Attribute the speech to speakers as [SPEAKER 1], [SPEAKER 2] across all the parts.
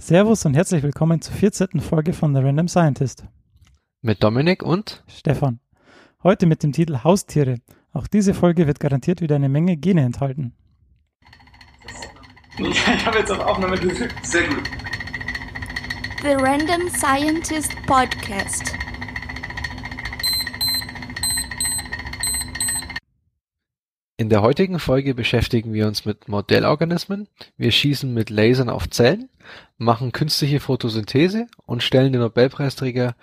[SPEAKER 1] Servus und herzlich willkommen zur 14. Folge von The Random Scientist.
[SPEAKER 2] Mit Dominik und
[SPEAKER 1] Stefan. Heute mit dem Titel Haustiere. Auch diese Folge wird garantiert wieder eine Menge Gene enthalten.
[SPEAKER 3] Ich habe jetzt auf Aufnahme gedrückt. Sehr gut.
[SPEAKER 4] The Random Scientist Podcast.
[SPEAKER 2] In der heutigen Folge beschäftigen wir uns mit Modellorganismen, wir schießen mit Lasern auf Zellen, machen künstliche Photosynthese und stellen den Nobelpreisträger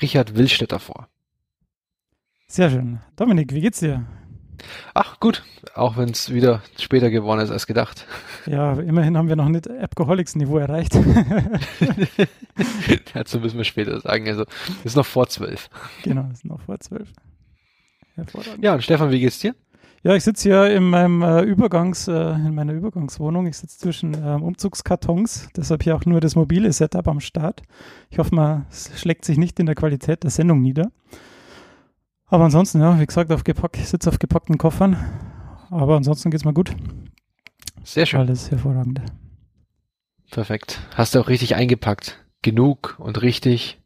[SPEAKER 2] Richard Willstetter vor.
[SPEAKER 1] Sehr schön. Dominik, wie geht's dir?
[SPEAKER 2] Ach gut, auch wenn es wieder später geworden ist als gedacht.
[SPEAKER 1] Ja, immerhin haben wir noch nicht Appcoholics-Niveau erreicht.
[SPEAKER 2] Dazu müssen wir später sagen. Also ist noch vor zwölf.
[SPEAKER 1] genau, ist noch vor zwölf. Hervorragend.
[SPEAKER 2] Ja, und Stefan, wie geht's dir?
[SPEAKER 1] Ja, ich sitze hier in meinem äh, Übergangs, äh, in meiner Übergangswohnung. Ich sitze zwischen ähm, Umzugskartons, deshalb hier auch nur das mobile Setup am Start. Ich hoffe mal, es schlägt sich nicht in der Qualität der Sendung nieder. Aber ansonsten, ja, wie gesagt, auf gepack, ich sitze auf gepackten Koffern. Aber ansonsten geht's mir gut.
[SPEAKER 2] Sehr schön.
[SPEAKER 1] Alles hervorragend.
[SPEAKER 2] Perfekt. Hast du auch richtig eingepackt. Genug und richtig.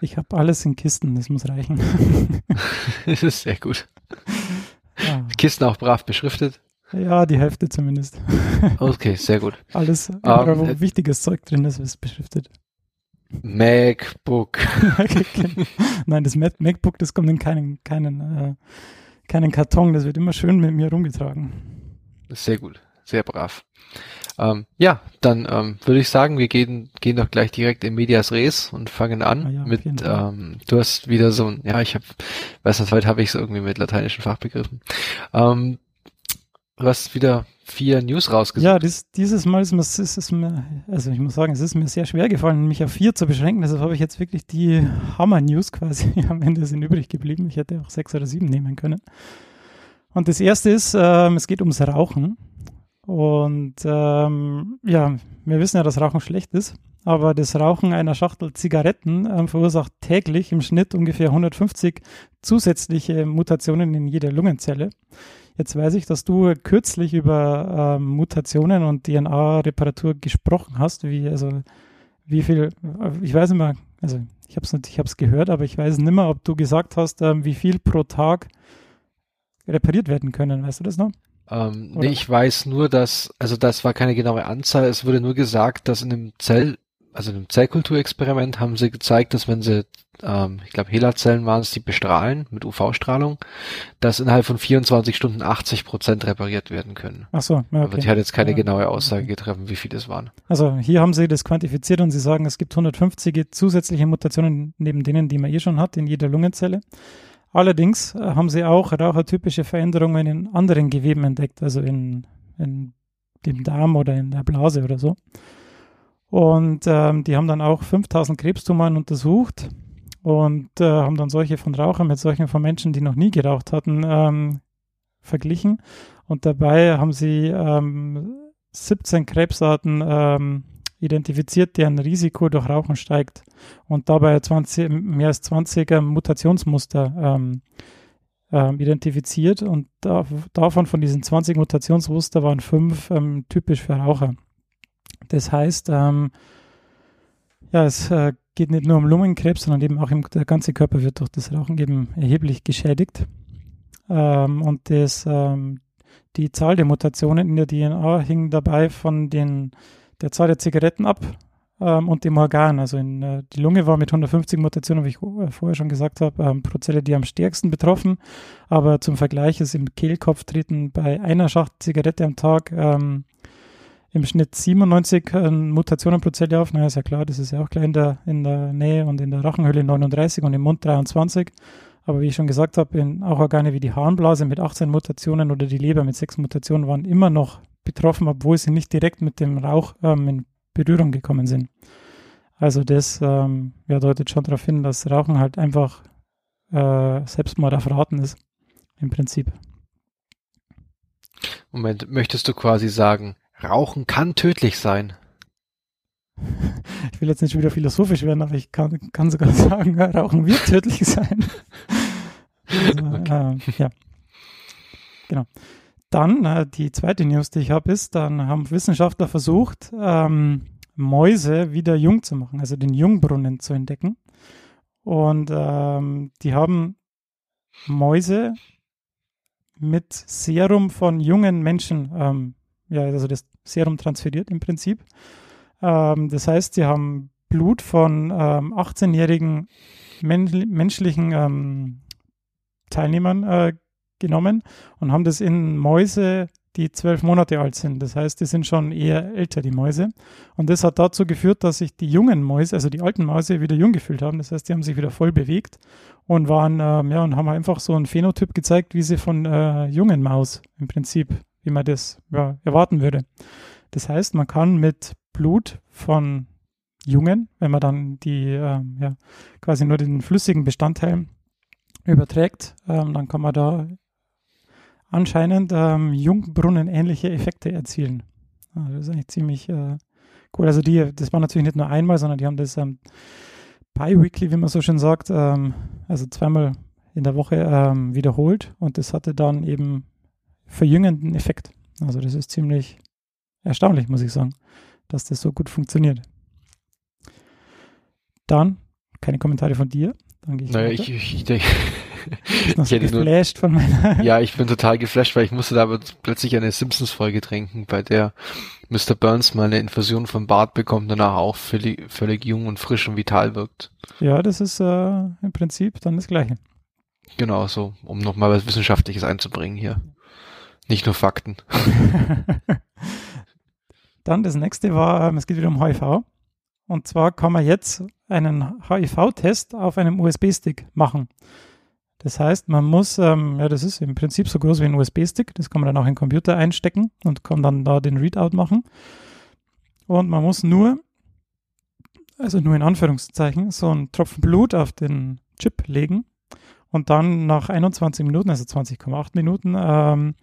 [SPEAKER 1] Ich habe alles in Kisten, das muss reichen.
[SPEAKER 2] das ist sehr gut. Kisten auch brav beschriftet.
[SPEAKER 1] Ja, die Hälfte zumindest.
[SPEAKER 2] Okay, sehr gut.
[SPEAKER 1] Alles, überall, wo
[SPEAKER 2] äh,
[SPEAKER 1] wichtiges Zeug drin ist, ist beschriftet.
[SPEAKER 2] MacBook.
[SPEAKER 1] Nein, das Mac- MacBook, das kommt in keinen, keinen, äh, keinen Karton. Das wird immer schön mit mir rumgetragen.
[SPEAKER 2] Sehr gut, sehr brav. Ähm, ja, dann ähm, würde ich sagen, wir gehen, gehen doch gleich direkt in Medias Res und fangen an
[SPEAKER 1] Ah ja,
[SPEAKER 2] mit, ähm, du hast wieder so ein, ja, ich habe, weiß nicht, heute habe ich es irgendwie mit lateinischen Fachbegriffen. Ähm, du hast wieder vier News rausgesucht.
[SPEAKER 1] Ja, dies, dieses Mal ist mir, ist, ist mir, also ich muss sagen, es ist mir sehr schwer gefallen, mich auf vier zu beschränken. Deshalb habe ich jetzt wirklich die Hammer-News quasi am Ende sind übrig geblieben. Ich hätte auch sechs oder sieben nehmen können. Und das erste ist, ähm, es geht ums Rauchen. Und ähm, ja, wir wissen ja, dass Rauchen schlecht ist, aber das Rauchen einer Schachtel Zigaretten ähm, verursacht täglich im Schnitt ungefähr 150 zusätzliche Mutationen in jeder Lungenzelle. Jetzt weiß ich, dass du kürzlich über ähm, Mutationen und DNA-Reparatur gesprochen hast. Wie, also, wie viel, ich weiß immer, also ich habe es ich gehört, aber ich weiß nicht mehr, ob du gesagt hast, ähm, wie viel pro Tag repariert werden können. Weißt du das noch?
[SPEAKER 2] Ähm, nee, ich weiß nur, dass, also das war keine genaue Anzahl, es wurde nur gesagt, dass in einem Zell, also in einem Zellkulturexperiment haben sie gezeigt, dass wenn sie, ähm, ich glaube HeLa-Zellen waren es, die bestrahlen mit UV-Strahlung, dass innerhalb von 24 Stunden 80 Prozent repariert werden können.
[SPEAKER 1] Ach so, ja,
[SPEAKER 2] Aber
[SPEAKER 1] okay.
[SPEAKER 2] die hat jetzt keine
[SPEAKER 1] Ja,
[SPEAKER 2] genaue Aussage
[SPEAKER 1] okay.
[SPEAKER 2] getroffen, wie viele es waren.
[SPEAKER 1] Also hier haben sie das quantifiziert und sie sagen, es gibt 150 zusätzliche Mutationen neben denen, die man eh schon hat in jeder Lungenzelle. Allerdings äh, haben sie auch rauchertypische Veränderungen in anderen Geweben entdeckt, also in, in dem Darm oder in der Blase oder so. Und ähm, die haben dann auch 5000 Krebstumoren untersucht und äh, haben dann solche von Rauchern mit solchen von Menschen, die noch nie geraucht hatten, ähm, verglichen. Und dabei haben sie ähm, 17 Krebsarten ähm, identifiziert, deren Risiko durch Rauchen steigt und dabei 20, mehr als 20er Mutationsmuster ähm, ähm, identifiziert und da, davon von diesen 20 Mutationsmuster waren fünf ähm, typisch für Raucher. Das heißt, ähm, ja, es äh, geht nicht nur um Lungenkrebs, sondern eben auch im, der ganze Körper wird durch das Rauchen eben erheblich geschädigt. Ähm, und das, ähm, die Zahl der Mutationen in der DNA hing dabei von den, der Zahl der Zigaretten ab ähm, und dem Organ. Also in, äh, die Lunge war mit 150 Mutationen, wie ich äh, vorher schon gesagt habe, ähm, pro Zelle die am stärksten betroffen. Aber zum Vergleich ist im Kehlkopf treten bei einer Schachtel Zigarette am Tag ähm, im Schnitt 97 äh, Mutationen pro Zelle auf. Na, ist ja klar, das ist ja auch gleich in der, in der Nähe und in der Rachenhöhle 39 und im Mund 23. Aber wie ich schon gesagt habe, auch Organe wie die Harnblase mit 18 Mutationen oder die Leber mit 6 Mutationen waren immer noch betroffen, obwohl sie nicht direkt mit dem Rauch ähm, in Berührung gekommen sind. Also das ähm, ja, deutet schon darauf hin, dass Rauchen halt einfach äh, Selbstmord auf Raten ist, im Prinzip.
[SPEAKER 2] Moment, möchtest du quasi sagen, Rauchen kann tödlich sein?
[SPEAKER 1] Ich will jetzt nicht wieder philosophisch werden, aber ich kann, kann sogar sagen, Rauchen wird tödlich sein. Also,
[SPEAKER 2] Okay.
[SPEAKER 1] äh, ja. Genau. Dann äh, die zweite News, die ich habe, ist, dann haben Wissenschaftler versucht, ähm, Mäuse wieder jung zu machen, also den Jungbrunnen zu entdecken. Und ähm, die haben Mäuse mit Serum von jungen Menschen, ähm, ja, also das Serum transferiert im Prinzip. Ähm, das heißt, sie haben Blut von ähm, 18-jährigen men menschlichen ähm, Teilnehmern äh, genommen und haben das in Mäuse die zwölf Monate alt sind. Das heißt, die sind schon eher älter, die Mäuse. Und das hat dazu geführt, dass sich die jungen Mäuse, also die alten Mäuse, wieder jung gefühlt haben. Das heißt, die haben sich wieder voll bewegt und waren, ähm, ja, und haben einfach so einen Phänotyp gezeigt, wie sie von äh, jungen Maus im Prinzip, wie man das ja, erwarten würde. Das heißt, man kann mit Blut von Jungen, wenn man dann die, äh, ja, quasi nur den flüssigen Bestandteil überträgt, ähm, dann kann man da anscheinend ähm, Jungbrunnen-ähnliche Effekte erzielen. Also das ist eigentlich ziemlich äh, cool. Also die, das war natürlich nicht nur einmal, sondern die haben das ähm, bi-weekly, wie man so schön sagt, ähm, also zweimal in der Woche ähm, wiederholt und das hatte dann eben verjüngenden Effekt. Also das ist ziemlich erstaunlich, muss ich sagen, dass das so gut funktioniert. Dann keine Kommentare von dir. Dann gehe ich
[SPEAKER 2] naja, ich, ich, ich denke,
[SPEAKER 1] So
[SPEAKER 2] ich nur-
[SPEAKER 1] geflasht von meiner.
[SPEAKER 2] ja, ich bin total geflasht, weil ich musste da aber plötzlich eine Simpsons-Folge trinken, bei der Mr. Burns mal eine Infusion von Bart bekommt, danach auch völlig, völlig jung und frisch und vital wirkt.
[SPEAKER 1] Ja, das ist äh, im Prinzip dann das Gleiche.
[SPEAKER 2] Genau so, um nochmal was Wissenschaftliches einzubringen hier. Nicht nur Fakten.
[SPEAKER 1] Dann das nächste war, ähm, es geht wieder um HIV. Und zwar kann man jetzt einen HIV-Test auf einem USB-Stick machen. Das heißt, man muss, ähm, ja, das ist im Prinzip so groß wie ein USB-Stick. Das kann man dann auch in den Computer einstecken und kann dann da den Readout machen. Und man muss nur, also nur in Anführungszeichen, so einen Tropfen Blut auf den Chip legen. Und dann nach 21 Minuten, also 20,8 Minuten, ähm,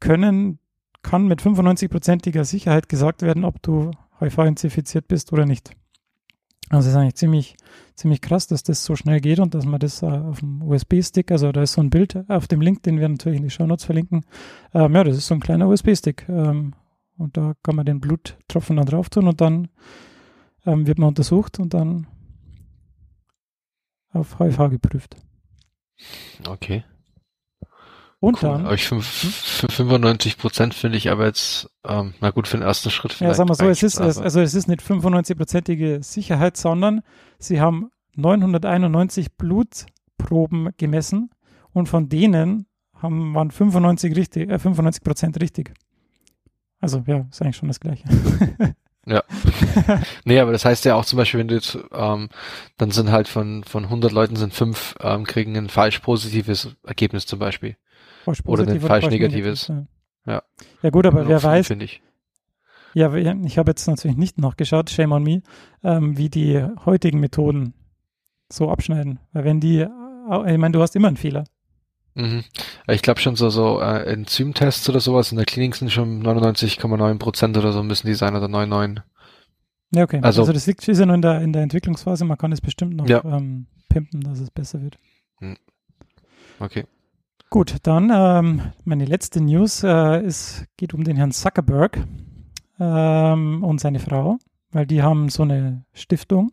[SPEAKER 1] können kann mit 95%iger Sicherheit gesagt werden, ob du HIV-infiziert bist oder nicht. Also es ist eigentlich ziemlich, ziemlich krass, dass das so schnell geht und dass man das äh, auf dem USB-Stick, also da ist so ein Bild auf dem Link, den wir natürlich in die Show Notes verlinken. Ähm, ja, das ist so ein kleiner USB-Stick. Ähm, und da kann man den Bluttropfen dann drauf tun und dann ähm, wird man untersucht und dann auf HIV geprüft.
[SPEAKER 2] Okay.
[SPEAKER 1] Und
[SPEAKER 2] Cool.
[SPEAKER 1] dann,
[SPEAKER 2] Aber ich fünf- für 95 Prozent finde ich aber jetzt, ähm, na gut, für den ersten Schritt
[SPEAKER 1] Ja, sagen wir so, es ist, es, also es ist nicht 95-prozentige Sicherheit, sondern sie haben 991 Blutproben gemessen und von denen haben, waren 95 richtig, äh, 95 Prozent richtig. Also ja, ist eigentlich schon das Gleiche.
[SPEAKER 2] Nee, aber das heißt ja auch zum Beispiel, wenn du jetzt, ähm, dann sind halt von, von 100 Leuten sind fünf, ähm, kriegen ein falsch positives Ergebnis zum Beispiel.
[SPEAKER 1] Falsch
[SPEAKER 2] Oder
[SPEAKER 1] positiv
[SPEAKER 2] ein falsch
[SPEAKER 1] falsch
[SPEAKER 2] negatives.
[SPEAKER 1] negativ,
[SPEAKER 2] Ja.
[SPEAKER 1] Ja. ja gut, aber
[SPEAKER 2] Nur
[SPEAKER 1] wer weiß,
[SPEAKER 2] Finde ich.
[SPEAKER 1] ja, ich habe jetzt natürlich nicht nachgeschaut, shame on me, ähm, wie die heutigen Methoden so abschneiden. Weil wenn die, ich meine, du hast immer einen Fehler.
[SPEAKER 2] Mhm. Ich glaube schon so, so äh, Enzymtests oder sowas in der Klinik sind schon 99,9 Prozent oder so müssen die sein oder 99.
[SPEAKER 1] Ja, okay.
[SPEAKER 2] Also-
[SPEAKER 1] Also, das liegt, ist ja nur in der, in der Entwicklungsphase. Man kann es bestimmt noch
[SPEAKER 2] Ja.
[SPEAKER 1] ähm, pimpen, dass es besser wird.
[SPEAKER 2] Okay.
[SPEAKER 1] Gut, dann ähm, meine letzte News äh, ist, geht um den Herrn Zuckerberg ähm, und seine Frau, weil die haben so eine Stiftung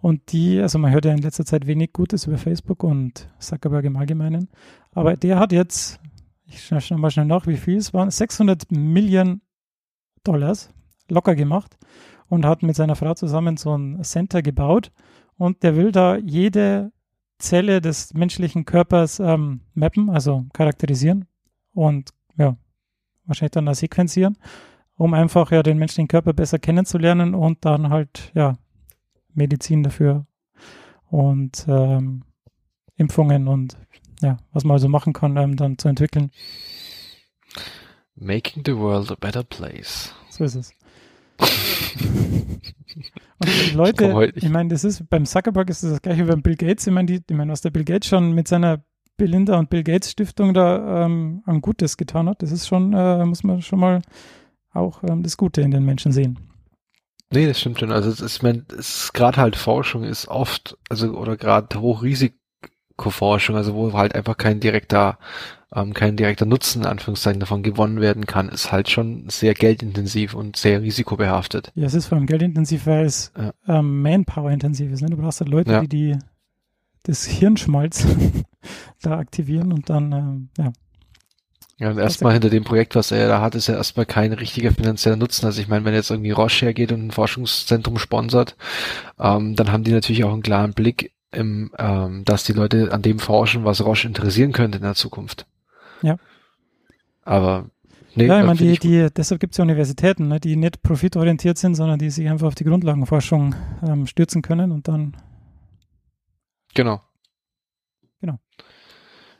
[SPEAKER 1] und die, also man hört ja in letzter Zeit wenig Gutes über Facebook und Zuckerberg im Allgemeinen, aber der hat jetzt, ich schaue schau mal schnell nach, wie viel es waren, 600 Millionen Dollars locker gemacht und hat mit seiner Frau zusammen so ein Center gebaut und der will da jede Zelle des menschlichen Körpers ähm, mappen, also charakterisieren und ja, wahrscheinlich dann sequenzieren, um einfach ja den menschlichen Körper besser kennenzulernen und dann halt ja Medizin dafür und ähm, Impfungen und ja, was man also machen kann, ähm, dann zu entwickeln.
[SPEAKER 2] Making the world a better place.
[SPEAKER 1] So ist es. Und Leute,
[SPEAKER 2] heute
[SPEAKER 1] ich
[SPEAKER 2] nicht.
[SPEAKER 1] meine, das ist beim Zuckerberg ist das, das gleiche wie beim Bill Gates. Ich meine, die, ich meine, was der Bill Gates schon mit seiner Belinda und Bill Gates Stiftung da ähm, an Gutes getan hat, das ist schon, äh, muss man schon mal auch ähm, das Gute in den Menschen sehen.
[SPEAKER 2] Nee, das stimmt schon. Also es ist, ich mein, es ist gerade halt Forschung ist oft, also oder gerade Risikoforschung, also wo halt einfach kein direkter, ähm, kein direkter Nutzen in Anführungszeichen davon gewonnen werden kann, ist halt schon sehr geldintensiv und sehr risikobehaftet.
[SPEAKER 1] Ja, es ist vor allem geldintensiv, weil es
[SPEAKER 2] Ja.
[SPEAKER 1] ähm, Manpower-intensiv ist. Ne? Du brauchst halt Leute,
[SPEAKER 2] Ja.
[SPEAKER 1] die, die das Hirnschmalz da aktivieren und dann, ähm, ja.
[SPEAKER 2] Ja, und erstmal hinter dem Projekt, was er da hat, ist ja erstmal kein richtiger finanzieller Nutzen. Also ich meine, wenn jetzt irgendwie Roche hergeht und ein Forschungszentrum sponsert, ähm, dann haben die natürlich auch einen klaren Blick, im, ähm, dass die Leute an dem forschen, was Roche interessieren könnte in der Zukunft.
[SPEAKER 1] Ja.
[SPEAKER 2] Aber nee,
[SPEAKER 1] ja, ich
[SPEAKER 2] äh,
[SPEAKER 1] meine, die, die, deshalb gibt es ja Universitäten, ne, die nicht profitorientiert sind, sondern die sich einfach auf die Grundlagenforschung ähm, stürzen können und dann,
[SPEAKER 2] Genau.
[SPEAKER 1] Genau.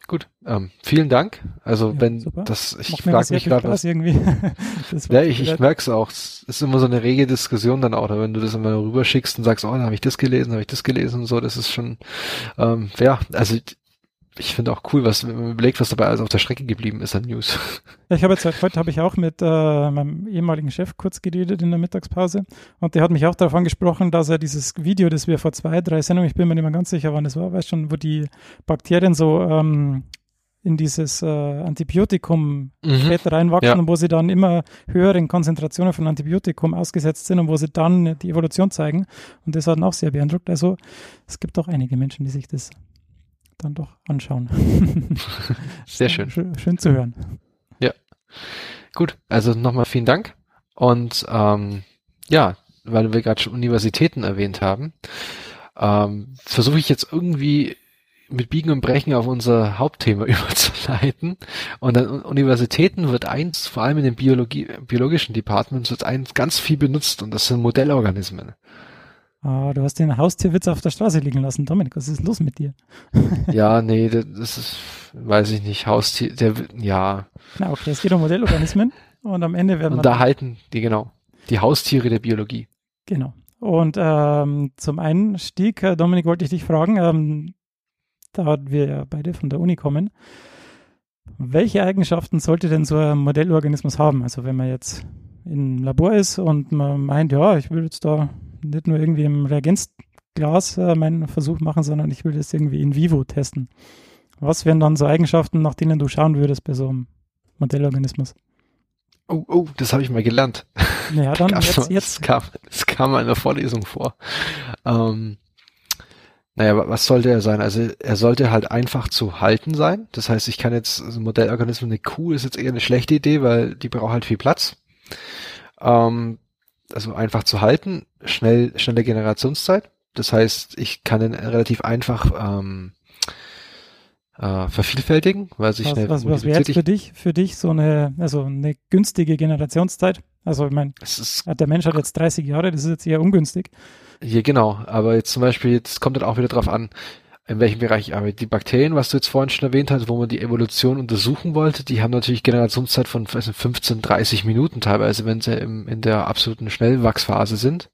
[SPEAKER 2] Gut, ähm, vielen Dank. Also
[SPEAKER 1] Ja,
[SPEAKER 2] wenn
[SPEAKER 1] super.
[SPEAKER 2] das, ich frage mich gerade, was
[SPEAKER 1] irgendwie.
[SPEAKER 2] Ja, ich, ich merke es auch. Es ist immer so eine rege Diskussion dann auch, wenn du das immer rüberschickst und sagst, oh, da habe ich das gelesen, habe ich das gelesen und so, das ist schon, ähm, ja, also ich finde auch cool, was wenn man überlegt, was dabei alles auf der Strecke geblieben ist an News.
[SPEAKER 1] Ja, ich habe jetzt heute habe ich auch mit äh, meinem ehemaligen Chef kurz geredet in der Mittagspause und der hat mich auch darauf angesprochen, dass er dieses Video, das wir vor zwei, drei Sendungen, ich bin mir nicht mehr ganz sicher, wann das war, weißt schon, wo die Bakterien so ähm, in dieses äh, Antibiotikum später reinwachsen
[SPEAKER 2] Ja.
[SPEAKER 1] und wo sie dann immer höheren Konzentrationen von Antibiotikum ausgesetzt sind und wo sie dann die Evolution zeigen. Und das hat ihn auch sehr beeindruckt. Also es gibt auch einige Menschen, die sich das dann doch anschauen.
[SPEAKER 2] Sehr schön.
[SPEAKER 1] Schön, schön zu hören.
[SPEAKER 2] Gut, also nochmal vielen Dank. Und ähm, ja, weil wir gerade schon Universitäten erwähnt haben, ähm, versuche ich jetzt irgendwie mit Biegen und Brechen auf unser Hauptthema überzuleiten. Und an Universitäten wird eins, vor allem in den Biologie, biologischen Departments, wird eins ganz viel benutzt und das sind Modellorganismen.
[SPEAKER 1] Ah, du hast den Haustierwitz auf der Straße liegen lassen. Dominik, was ist los mit dir?
[SPEAKER 2] Ja, nee, das ist, weiß ich nicht, Haustier, der, ja,
[SPEAKER 1] Na, okay, es geht um Modellorganismen und am Ende werden wir
[SPEAKER 2] und da halten die, genau, die Haustiere der Biologie.
[SPEAKER 1] Genau. Und ähm, zum Einstieg, äh, Dominik, wollte ich dich fragen, ähm, da wir ja beide von der Uni kommen, welche Eigenschaften sollte denn so ein Modellorganismus haben? Also wenn man jetzt im Labor ist und man meint, ja, ich will jetzt da nicht nur irgendwie im Reagenzglas äh, meinen Versuch machen, sondern ich will das irgendwie in vivo testen. Was wären dann so Eigenschaften, nach denen du schauen würdest bei so einem Modellorganismus?
[SPEAKER 2] Oh, oh, das habe ich mal gelernt.
[SPEAKER 1] Naja, dann
[SPEAKER 2] Gab's mal-
[SPEAKER 1] jetzt, jetzt
[SPEAKER 2] Das kam, das kam in der Vorlesung vor. Ähm, naja, wa- was sollte er sein? Also er sollte halt einfach zu halten sein. Das heißt, ich kann jetzt, also Modellorganismus, eine Kuh ist jetzt eher eine schlechte Idee, weil die braucht halt viel Platz. Ähm, also einfach zu halten, schnell, schnelle Generationszeit. Das heißt, ich kann ihn relativ einfach ähm, äh, vervielfältigen, weil sich
[SPEAKER 1] Was,
[SPEAKER 2] schnell
[SPEAKER 1] was, was wäre jetzt für dich, für dich so eine, also eine günstige Generationszeit? Also ich meine, der Mensch hat jetzt 30 Jahre, das ist jetzt eher ungünstig.
[SPEAKER 2] Hier genau, aber jetzt zum Beispiel, jetzt kommt dann auch wieder drauf an, in welchem Bereich ich arbeite. Die Bakterien, was du jetzt vorhin schon erwähnt hast, wo man die Evolution untersuchen wollte, die haben natürlich Generationszeit von weiß nicht, 15, 30 Minuten teilweise, wenn sie im, in der absoluten Schnellwachsphase sind.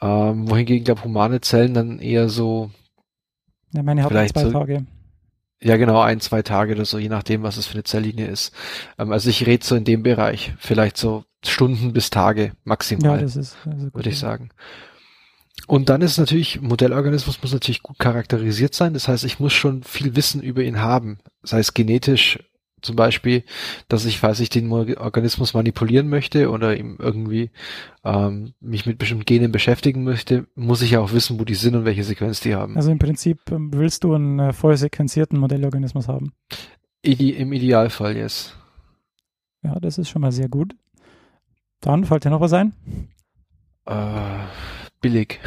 [SPEAKER 2] Ähm, wohingegen, glaube humane Zellen dann eher so,
[SPEAKER 1] Ja, meine
[SPEAKER 2] Vielleicht
[SPEAKER 1] zwei
[SPEAKER 2] so-
[SPEAKER 1] Tage.
[SPEAKER 2] ja genau, ein, zwei Tage oder so, je nachdem, was es für eine Zelllinie ist. Ähm, also ich rede so in dem Bereich, vielleicht so Stunden bis Tage
[SPEAKER 1] Ja,
[SPEAKER 2] maximal.
[SPEAKER 1] das ist, also gut.
[SPEAKER 2] würde ich sagen. Und dann ist natürlich, Modellorganismus muss natürlich gut charakterisiert sein. Das heißt, ich muss schon viel Wissen über ihn haben. Sei es genetisch zum Beispiel, dass ich, falls ich den Organismus manipulieren möchte oder ihm irgendwie ähm, mich mit bestimmten Genen beschäftigen möchte, muss ich ja auch wissen, wo die sind und welche Sequenz die haben.
[SPEAKER 1] Also im Prinzip ähm, willst du einen äh, voll sequenzierten Modellorganismus haben.
[SPEAKER 2] Ide Im Idealfall, yes.
[SPEAKER 1] Ja, das ist schon mal sehr gut. Dann fällt dir noch was ein?
[SPEAKER 2] Äh, billig.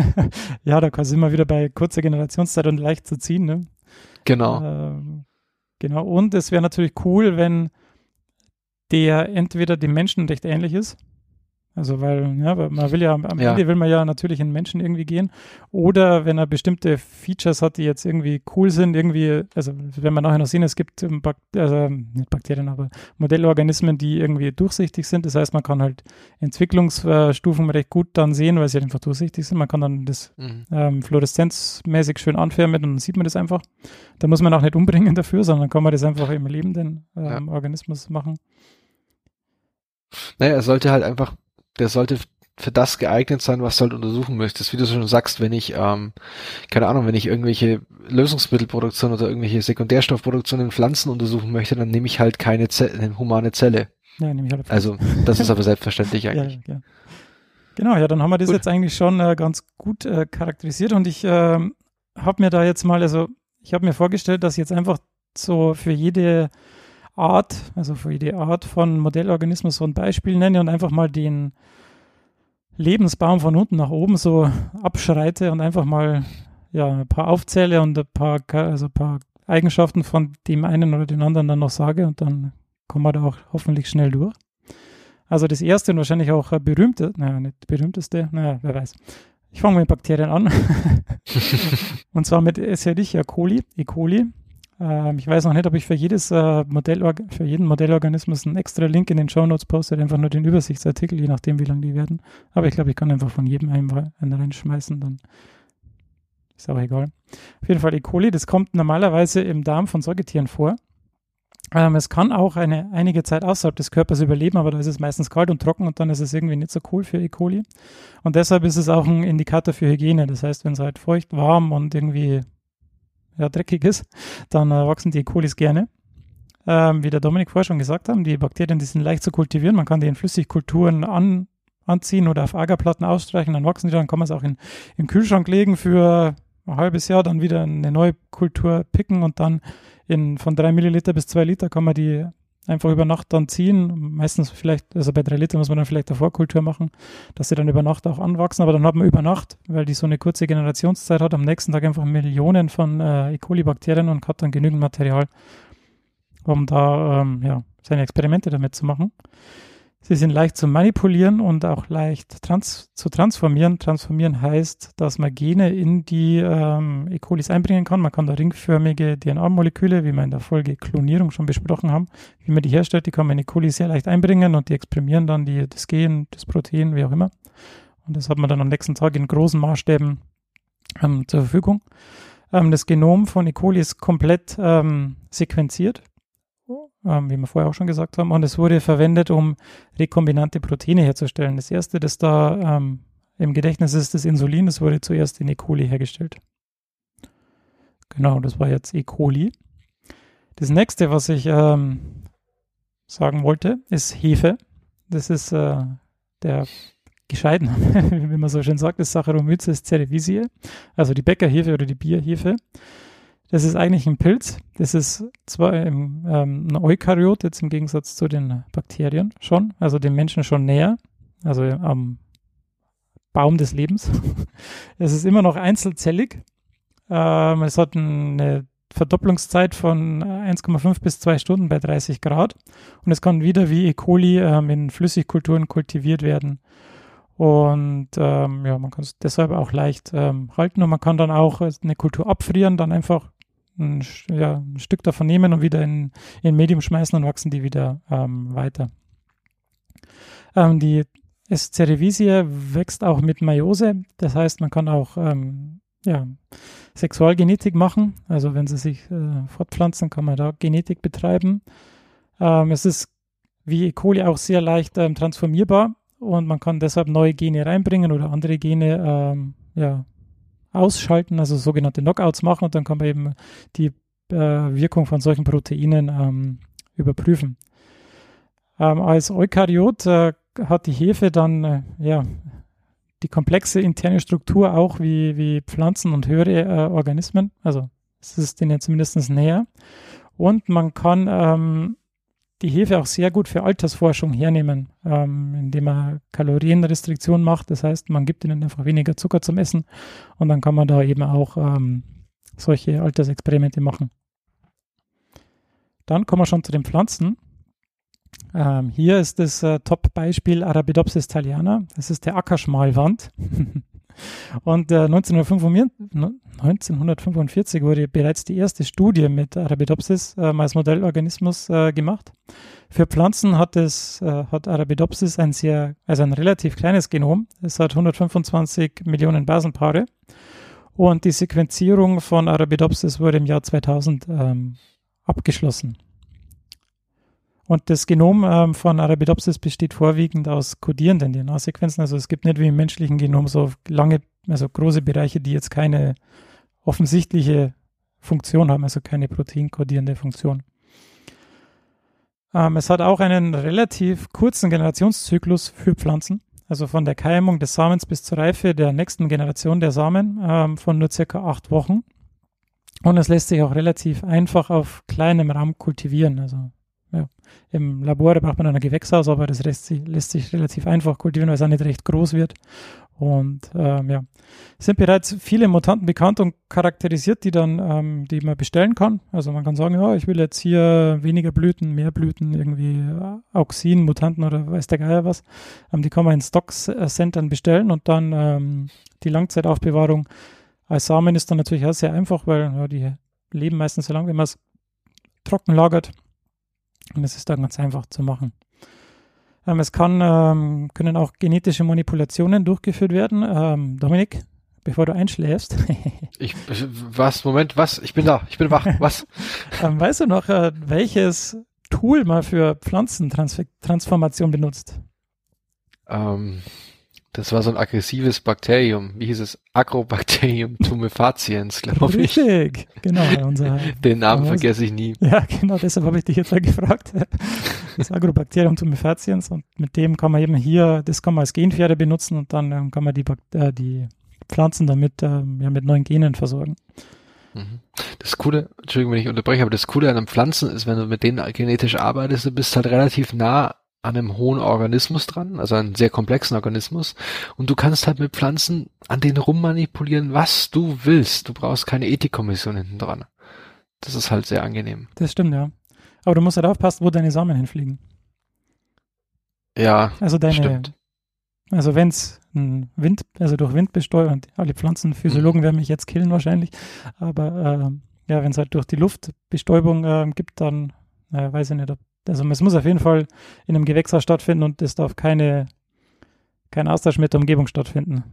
[SPEAKER 1] ja, da sind wir wieder bei kurzer Generationszeit und leicht zu ziehen. Ne?
[SPEAKER 2] genau.
[SPEAKER 1] Ähm, genau. Und es wäre natürlich cool, wenn der entweder dem Menschen recht ähnlich ist. Also weil, ja, weil man will ja am
[SPEAKER 2] Ja.
[SPEAKER 1] Ende will man ja natürlich in Menschen irgendwie gehen. Oder wenn er bestimmte Features hat, die jetzt irgendwie cool sind, irgendwie, also wenn wir nachher noch sehen, es gibt ähm, Bak also, nicht Bakterien, aber Modellorganismen, die irgendwie durchsichtig sind. Das heißt, man kann halt Entwicklungsstufen recht gut dann sehen, weil sie halt einfach durchsichtig sind. Man kann dann das
[SPEAKER 2] Mhm.
[SPEAKER 1] ähm, fluoreszenzmäßig schön anfärben und dann sieht man das einfach. Da muss man auch nicht umbringen dafür, sondern kann man das einfach im lebenden ähm, Organismus machen.
[SPEAKER 2] Naja, er sollte halt einfach, der sollte für das geeignet sein, was du halt untersuchen möchtest. Wie du schon sagst, wenn ich, ähm, keine Ahnung, wenn ich irgendwelche Lösungsmittelproduktion oder irgendwelche Sekundärstoffproduktion in Pflanzen untersuchen möchte, dann nehme ich halt keine Zelle, eine humane Zelle.
[SPEAKER 1] Ja, nehme ich halt
[SPEAKER 2] Also, das ist aber selbstverständlich eigentlich.
[SPEAKER 1] Ja, ja. Genau, ja, dann haben wir das gut. jetzt eigentlich schon äh, ganz gut äh, charakterisiert und ich äh, habe mir da jetzt mal, also ich habe mir vorgestellt, dass ich jetzt einfach so für jede Art, also für jede Art von Modellorganismus so ein Beispiel nenne und einfach mal den Lebensbaum von unten nach oben so abschreite und einfach mal ja, ein paar aufzähle und ein paar, also ein paar Eigenschaften von dem einen oder den anderen dann noch sage und dann kommen wir da auch hoffentlich schnell durch. Also das erste und wahrscheinlich auch berühmte, naja, nicht berühmteste, naja, wer weiß. Ich fange mit Bakterien an. und zwar mit Escherichia coli, E. coli. Ähm, ich weiß noch nicht, ob ich für jedes äh, für jeden Modellorganismus einen extra Link in den Show Notes poste, einfach nur den Übersichtsartikel, je nachdem, wie lang die werden. Aber ich glaube, ich kann einfach von jedem einen, einen reinschmeißen, dann ist auch egal. Auf jeden Fall E. coli, das kommt normalerweise im Darm von Säugetieren vor. Ähm, es kann auch eine einige Zeit außerhalb des Körpers überleben, aber da ist es meistens kalt und trocken und dann ist es irgendwie nicht so cool für E. coli. Und deshalb ist es auch ein Indikator für Hygiene. Das heißt, wenn es halt feucht, warm und irgendwie ja, dreckig ist, dann äh, wachsen die E. gerne. Ähm, wie der Dominik vorher schon gesagt haben, die Bakterien, die sind leicht zu kultivieren. Man kann die in Flüssigkulturen an, anziehen oder auf Agerplatten ausstreichen, dann wachsen die, dann kann man es auch in, in den Kühlschrank legen für ein halbes Jahr, dann wieder eine neue Kultur picken und dann in, von drei Milliliter bis zwei Liter kann man die einfach über Nacht dann ziehen. Meistens vielleicht, also bei drei Liter muss man dann vielleicht eine Vorkultur machen, dass sie dann über Nacht auch anwachsen. Aber dann hat man über Nacht, weil die so eine kurze Generationszeit hat, am nächsten Tag einfach Millionen von äh, E. coli-Bakterien und hat dann genügend Material, um da ähm, ja, seine Experimente damit zu machen. Sie sind leicht zu manipulieren und auch leicht trans zu transformieren. Transformieren heißt, dass man Gene in die ähm, E. colis einbringen kann. Man kann da ringförmige DNA-Moleküle, wie wir in der Folge Klonierung schon besprochen haben, wie man die herstellt, die kann man in E. coli sehr leicht einbringen und die exprimieren dann die, das Gen, das Protein, wie auch immer. Und das hat man dann am nächsten Tag in großen Maßstäben ähm, zur Verfügung. Ähm, das Genom von E. coli ist komplett ähm, sequenziert ähm, wie wir vorher auch schon gesagt haben. Und es wurde verwendet, um rekombinante Proteine herzustellen. Das erste, das da ähm, im Gedächtnis ist, das Insulin. Das wurde zuerst in E. coli hergestellt. Genau, das war jetzt E. coli. Das nächste, was ich ähm, sagen wollte, ist Hefe. Das ist äh, der gescheiten, wie man so schön sagt, ist Saccharomyces cerevisiae, also die Bäckerhefe oder die Bierhefe. Das ist eigentlich ein Pilz. Das ist zwar ähm, ein Eukaryot, jetzt im Gegensatz zu den Bakterien schon, also dem Menschen schon näher, also am Baum des Lebens. es ist immer noch einzelzellig. Ähm, es hat eine Verdopplungszeit von 1,5 bis 2 Stunden bei 30 Grad und es kann wieder wie E. coli ähm, in Flüssigkulturen kultiviert werden. Und ähm, ja, man kann es deshalb auch leicht ähm, halten und man kann dann auch eine Kultur abfrieren, dann einfach ein, ja, ein Stück davon nehmen und wieder in, in Medium schmeißen und wachsen die wieder ähm, weiter. Ähm, die cerevisiae wächst auch mit Meiose, das heißt, man kann auch ähm, ja, Sexualgenetik machen. Also wenn sie sich äh, fortpflanzen, kann man da Genetik betreiben. Ähm, es ist wie E. coli auch sehr leicht ähm, transformierbar und man kann deshalb neue Gene reinbringen oder andere Gene ähm, ja, ausschalten, also sogenannte Knockouts machen und dann kann man eben die äh, Wirkung von solchen Proteinen ähm, überprüfen. Ähm, als Eukaryot äh, hat die Hefe dann äh, ja, die komplexe interne Struktur auch wie, wie Pflanzen und höhere äh, Organismen. Also es ist denen zumindest näher. Und man kann ähm, die Hefe auch sehr gut für Altersforschung hernehmen, ähm, indem man Kalorienrestriktionen macht. Das heißt, man gibt ihnen einfach weniger Zucker zum Essen und dann kann man da eben auch ähm, solche Altersexperimente machen. Dann kommen wir schon zu den Pflanzen. Ähm, hier ist das äh, Top-Beispiel Arabidopsis thaliana. Das ist der Ackerschmalwand. Und äh, 1945, wurde bereits die erste Studie mit Arabidopsis äh, als Modellorganismus äh, gemacht. Für Pflanzen hat es äh, hat Arabidopsis ein sehr, also ein relativ kleines Genom. Es hat 125 Millionen Basenpaare. Und die Sequenzierung von Arabidopsis wurde im Jahr 2000 ähm, abgeschlossen. Und das Genom ähm, von Arabidopsis besteht vorwiegend aus kodierenden DNA-Sequenzen. Also es gibt nicht wie im menschlichen Genom so lange, also große Bereiche, die jetzt keine offensichtliche Funktion haben, also keine proteinkodierende Funktion. Ähm, es hat auch einen relativ kurzen Generationszyklus für Pflanzen, also von der Keimung des Samens bis zur Reife der nächsten Generation der Samen ähm, von nur circa acht Wochen. Und es lässt sich auch relativ einfach auf kleinem Raum kultivieren. Also ja, im Labor braucht man ein Gewächshaus, aber das lässt sich, lässt sich relativ einfach kultivieren, weil es auch nicht recht groß wird. Und ähm, ja, es sind bereits viele Mutanten bekannt und charakterisiert, die dann, ähm, die man bestellen kann. Also man kann sagen, ja, ich will jetzt hier weniger Blüten, mehr Blüten, irgendwie Auxin, Mutanten oder weiß der Geier was. Ähm, die kann man in Stock-Centern bestellen und dann ähm, die Langzeitaufbewahrung als Samen ist dann natürlich auch sehr einfach, weil ja, die leben meistens so lange, wenn man es trocken lagert. Und es ist dann ganz einfach zu machen. Ähm, es kann, ähm, können auch genetische Manipulationen durchgeführt werden. Ähm, Dominik, bevor du einschläfst.
[SPEAKER 2] ich, was, Moment, was? Ich bin da, ich bin wach, was?
[SPEAKER 1] ähm, weißt du noch, äh, welches Tool man für Pflanzentransformation benutzt?
[SPEAKER 2] Ähm, das war so ein aggressives Bakterium. Wie hieß es? Agrobacterium tumefaciens, glaube
[SPEAKER 1] ich. Richtig, genau. Unser,
[SPEAKER 2] Den Namen vergesse ich nie.
[SPEAKER 1] Ja, genau, deshalb habe ich dich jetzt mal gefragt. Das Agrobacterium tumefaciens und mit dem kann man eben hier, das kann man als Genpferde benutzen und dann ähm, kann man die, äh, die Pflanzen damit ähm, ja, mit neuen Genen versorgen.
[SPEAKER 2] Mhm. Das Coole, Entschuldigung, wenn ich unterbreche, aber das Coole an einem Pflanzen ist, wenn du mit denen genetisch arbeitest, du bist halt relativ nah an einem hohen Organismus dran, also einen sehr komplexen Organismus. Und du kannst halt mit Pflanzen an denen rummanipulieren, was du willst. Du brauchst keine Ethikkommission hinten dran. Das ist halt sehr angenehm.
[SPEAKER 1] Das stimmt, ja. Aber du musst halt aufpassen, wo deine Samen hinfliegen.
[SPEAKER 2] Ja,
[SPEAKER 1] also deine, stimmt. Also wenn es Wind, also durch Wind besteuert, und alle Pflanzenphysiologen mhm. werden mich jetzt killen wahrscheinlich, aber äh, ja, wenn es halt durch die Luftbestäubung äh, gibt, dann äh, weiß ich nicht, ob also es muss auf jeden Fall in einem Gewächshaus stattfinden und es darf keine, kein Austausch mit der Umgebung stattfinden.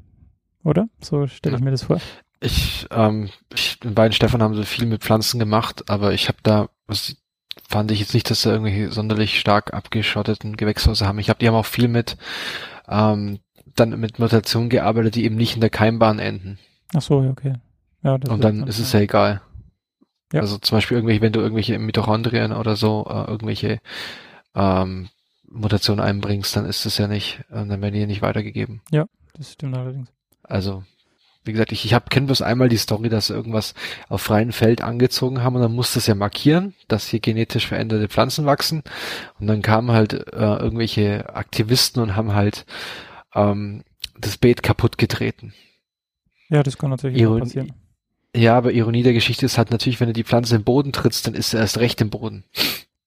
[SPEAKER 1] Oder? So stelle ich mir das vor.
[SPEAKER 2] Ich, ähm, ich, in beiden Stefan haben so viel mit Pflanzen gemacht, aber ich habe da, was fand ich jetzt nicht, dass da irgendwelche sonderlich stark abgeschotteten Gewächshäuser haben. Ich habe, die haben auch viel mit, ähm, dann mit Mutationen gearbeitet, die eben nicht in der Keimbahn enden.
[SPEAKER 1] Ach so, okay.
[SPEAKER 2] Ja, und dann ist es ja egal. Ja. Also zum Beispiel irgendwelche, wenn du irgendwelche Mitochondrien oder so, äh, irgendwelche ähm, Mutationen einbringst, dann ist es ja nicht, äh, dann werden die ja nicht weitergegeben.
[SPEAKER 1] Ja, das stimmt allerdings.
[SPEAKER 2] Also, wie gesagt, ich, ich habe kenne bloß einmal die Story, dass irgendwas auf freiem Feld angezogen haben und dann musste es ja markieren, dass hier genetisch veränderte Pflanzen wachsen. Und dann kamen halt äh, irgendwelche Aktivisten und haben halt ähm, das Beet kaputt getreten.
[SPEAKER 1] Ja, das kann natürlich Iron passieren.
[SPEAKER 2] Ja, aber Ironie der Geschichte ist halt natürlich, wenn du die Pflanze im Boden trittst, dann ist er erst recht im Boden.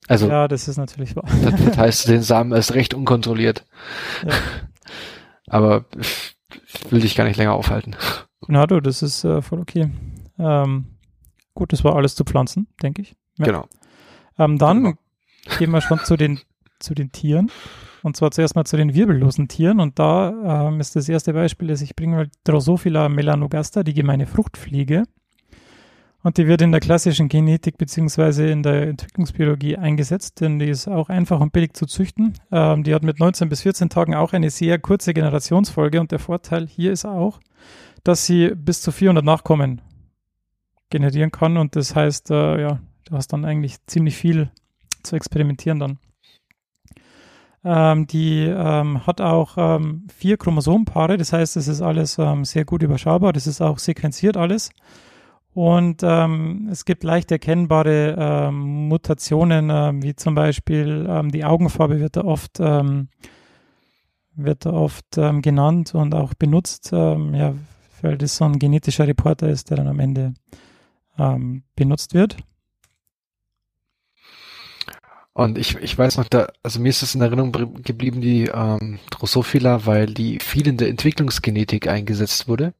[SPEAKER 2] Also.
[SPEAKER 1] Ja, das ist natürlich wahr.
[SPEAKER 2] Das, das heißt, den Samen erst recht unkontrolliert. Ja. Aber ich will dich gar nicht länger aufhalten.
[SPEAKER 1] Na du, das ist äh, voll okay. Ähm, gut, das war alles zu Pflanzen, denke ich.
[SPEAKER 2] Ja. Genau.
[SPEAKER 1] Ähm, dann genau. gehen wir schon zu den, zu den Tieren. Und zwar zuerst mal zu den wirbellosen Tieren. Und da ähm, ist das erste Beispiel, das ich bringe, Drosophila melanogaster, die gemeine Fruchtfliege. Und die wird in der klassischen Genetik beziehungsweise in der Entwicklungsbiologie eingesetzt, denn die ist auch einfach und billig zu züchten. Ähm, die hat mit 19 bis 14 Tagen auch eine sehr kurze Generationsfolge und der Vorteil hier ist auch, dass sie bis zu 400 Nachkommen generieren kann und das heißt, äh, ja, du hast dann eigentlich ziemlich viel zu experimentieren dann. Ähm, die ähm, hat auch ähm, vier Chromosomenpaare, das heißt, es ist alles ähm, sehr gut überschaubar, das ist auch sequenziert alles. Und ähm, es gibt leicht erkennbare ähm, Mutationen, äh, wie zum Beispiel ähm, die Augenfarbe wird da oft, ähm, wird da oft ähm, genannt und auch benutzt, ähm, ja, weil das so ein genetischer Reporter ist, der dann am Ende benutzt wird.
[SPEAKER 2] Und ich, ich weiß noch, da, also mir ist es in Erinnerung geblieben, die Drosophila, weil die viel in der Entwicklungsgenetik eingesetzt wurde.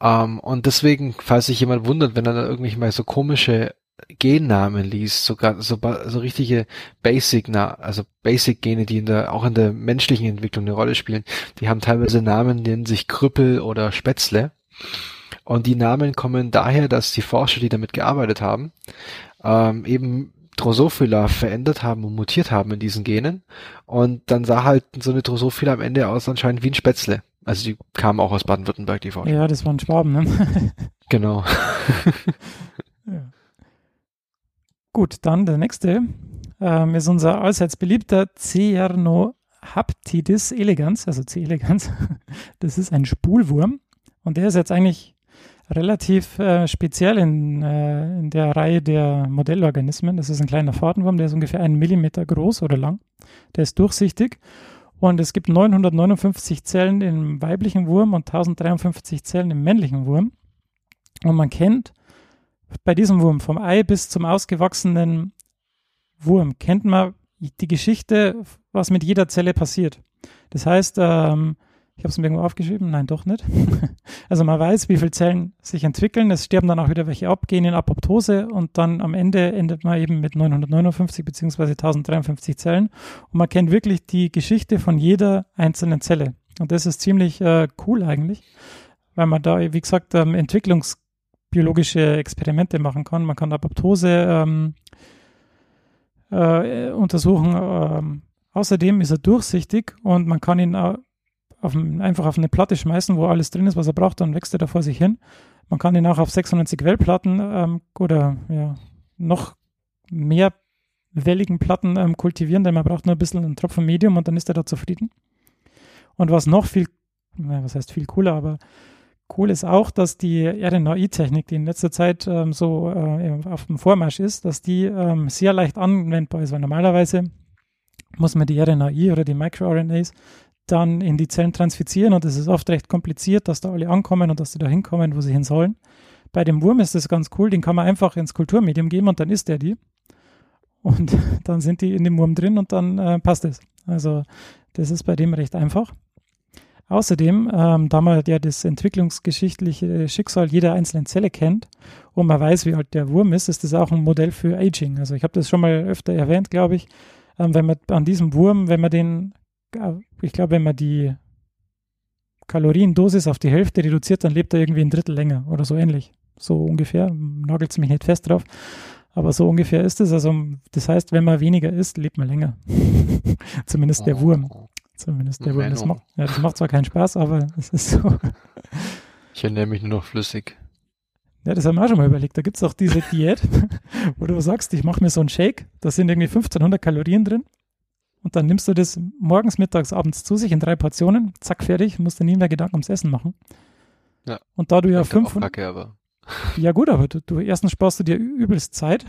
[SPEAKER 2] Ähm, und deswegen, falls sich jemand wundert, wenn er da irgendwie mal so komische Gennamen liest, sogar so, so richtige Basic, also Basic Gene, die in der, auch in der menschlichen Entwicklung eine Rolle spielen, die haben teilweise Namen, die nennen sich Krüppel oder Spätzle. Und die Namen kommen daher, dass die Forscher, die damit gearbeitet haben, ähm, eben Drosophila verändert haben und mutiert haben in diesen Genen. Und dann sah halt so eine Drosophila am Ende aus anscheinend wie ein Spätzle. Also die kamen auch aus Baden-Württemberg, die Forschung.
[SPEAKER 1] Ja, das waren Schwaben, ne?
[SPEAKER 2] Genau.
[SPEAKER 1] ja. Gut, dann der nächste ähm, ist unser allseits beliebter Cernogaptidis elegans, also C. elegans. Das ist ein Spulwurm und der ist jetzt eigentlich relativ äh, speziell in, äh, in der Reihe der Modellorganismen. Das ist ein kleiner Fadenwurm, der ist ungefähr einen Millimeter groß oder lang. Der ist durchsichtig und es gibt 959 Zellen im weiblichen Wurm und 1053 Zellen im männlichen Wurm. Und man kennt bei diesem Wurm vom Ei bis zum ausgewachsenen Wurm, kennt man die Geschichte, was mit jeder Zelle passiert. Das heißt, ähm, ich habe es mir irgendwo aufgeschrieben, nein, doch nicht. also man weiß, wie viele Zellen sich entwickeln. Es sterben dann auch wieder welche ab, gehen in Apoptose und dann am Ende endet man eben mit 959 beziehungsweise 1053 Zellen. Und man kennt wirklich die Geschichte von jeder einzelnen Zelle. Und das ist ziemlich äh, cool eigentlich, weil man da, wie gesagt, ähm, entwicklungsbiologische Experimente machen kann. Man kann Apoptose ähm, äh, untersuchen. Ähm, außerdem ist er durchsichtig und man kann ihn auf, einfach auf eine Platte schmeißen, wo alles drin ist, was er braucht, dann wächst er da vor sich hin. Man kann ihn auch auf 96 Wellplatten ähm, oder ja, noch mehr welligen Platten ähm, kultivieren, denn man braucht nur ein bisschen einen Tropfen Medium und dann ist er da zufrieden. Und was noch viel, na, was heißt viel cooler, aber cool ist auch, dass die RNAi-Technik, die in letzter Zeit ähm, so äh, auf dem Vormarsch ist, dass die ähm, sehr leicht anwendbar ist, weil normalerweise muss man die RNAi oder die MicroRNAs dann in die Zellen transfizieren und es ist oft recht kompliziert, dass da alle ankommen und dass sie da hinkommen, wo sie hin sollen. Bei dem Wurm ist das ganz cool, den kann man einfach ins Kulturmedium geben und dann isst er die. Und dann sind die in dem Wurm drin und dann äh, passt es. Also das ist bei dem recht einfach. Außerdem, ähm, da man ja das entwicklungsgeschichtliche Schicksal jeder einzelnen Zelle kennt und man weiß, wie alt der Wurm ist, ist das auch ein Modell für Aging. Also ich habe das schon mal öfter erwähnt, glaube ich. Ähm, wenn man an diesem Wurm, wenn man den ich glaube, wenn man die Kaloriendosis auf die Hälfte reduziert, dann lebt er irgendwie ein Drittel länger oder so ähnlich. So ungefähr. Nagelt es mich nicht fest drauf. Aber so ungefähr ist es. Also, das heißt, wenn man weniger isst, lebt man länger. Zumindest der Wurm. Zumindest der Wurm. Das macht, ja, das macht zwar keinen Spaß, aber es ist so.
[SPEAKER 2] Ich ernähre mich nur noch flüssig.
[SPEAKER 1] Ja, das haben wir auch schon mal überlegt. Da gibt es auch diese Diät, wo du sagst, ich mache mir so einen Shake, da sind irgendwie 1500 Kalorien drin und dann nimmst du das morgens, mittags, abends zu sich in drei Portionen, zack, fertig, musst dir nie mehr Gedanken ums Essen machen.
[SPEAKER 2] Ja.
[SPEAKER 1] Und da du ja 500.
[SPEAKER 2] Kacke, aber.
[SPEAKER 1] Ja, gut, aber du, du erstens sparst du dir übelst Zeit,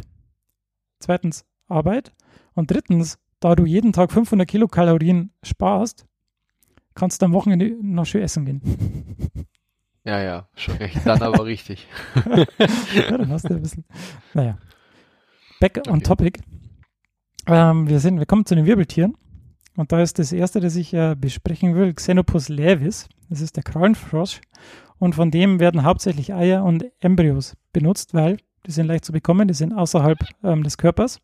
[SPEAKER 1] zweitens Arbeit und drittens, da du jeden Tag 500 Kilokalorien sparst, kannst du am Wochenende noch schön essen gehen.
[SPEAKER 2] Ja, ja, schon recht. Dann aber richtig.
[SPEAKER 1] ja, dann hast du ein bisschen. Naja. Back okay. on topic. Ähm, wir, sind, wir kommen zu den Wirbeltieren. Und da ist das erste, das ich äh, besprechen will, Xenopus levis. Das ist der Krallenfrosch. Und von dem werden hauptsächlich Eier und Embryos benutzt, weil die sind leicht zu bekommen, die sind außerhalb ähm, des Körpers.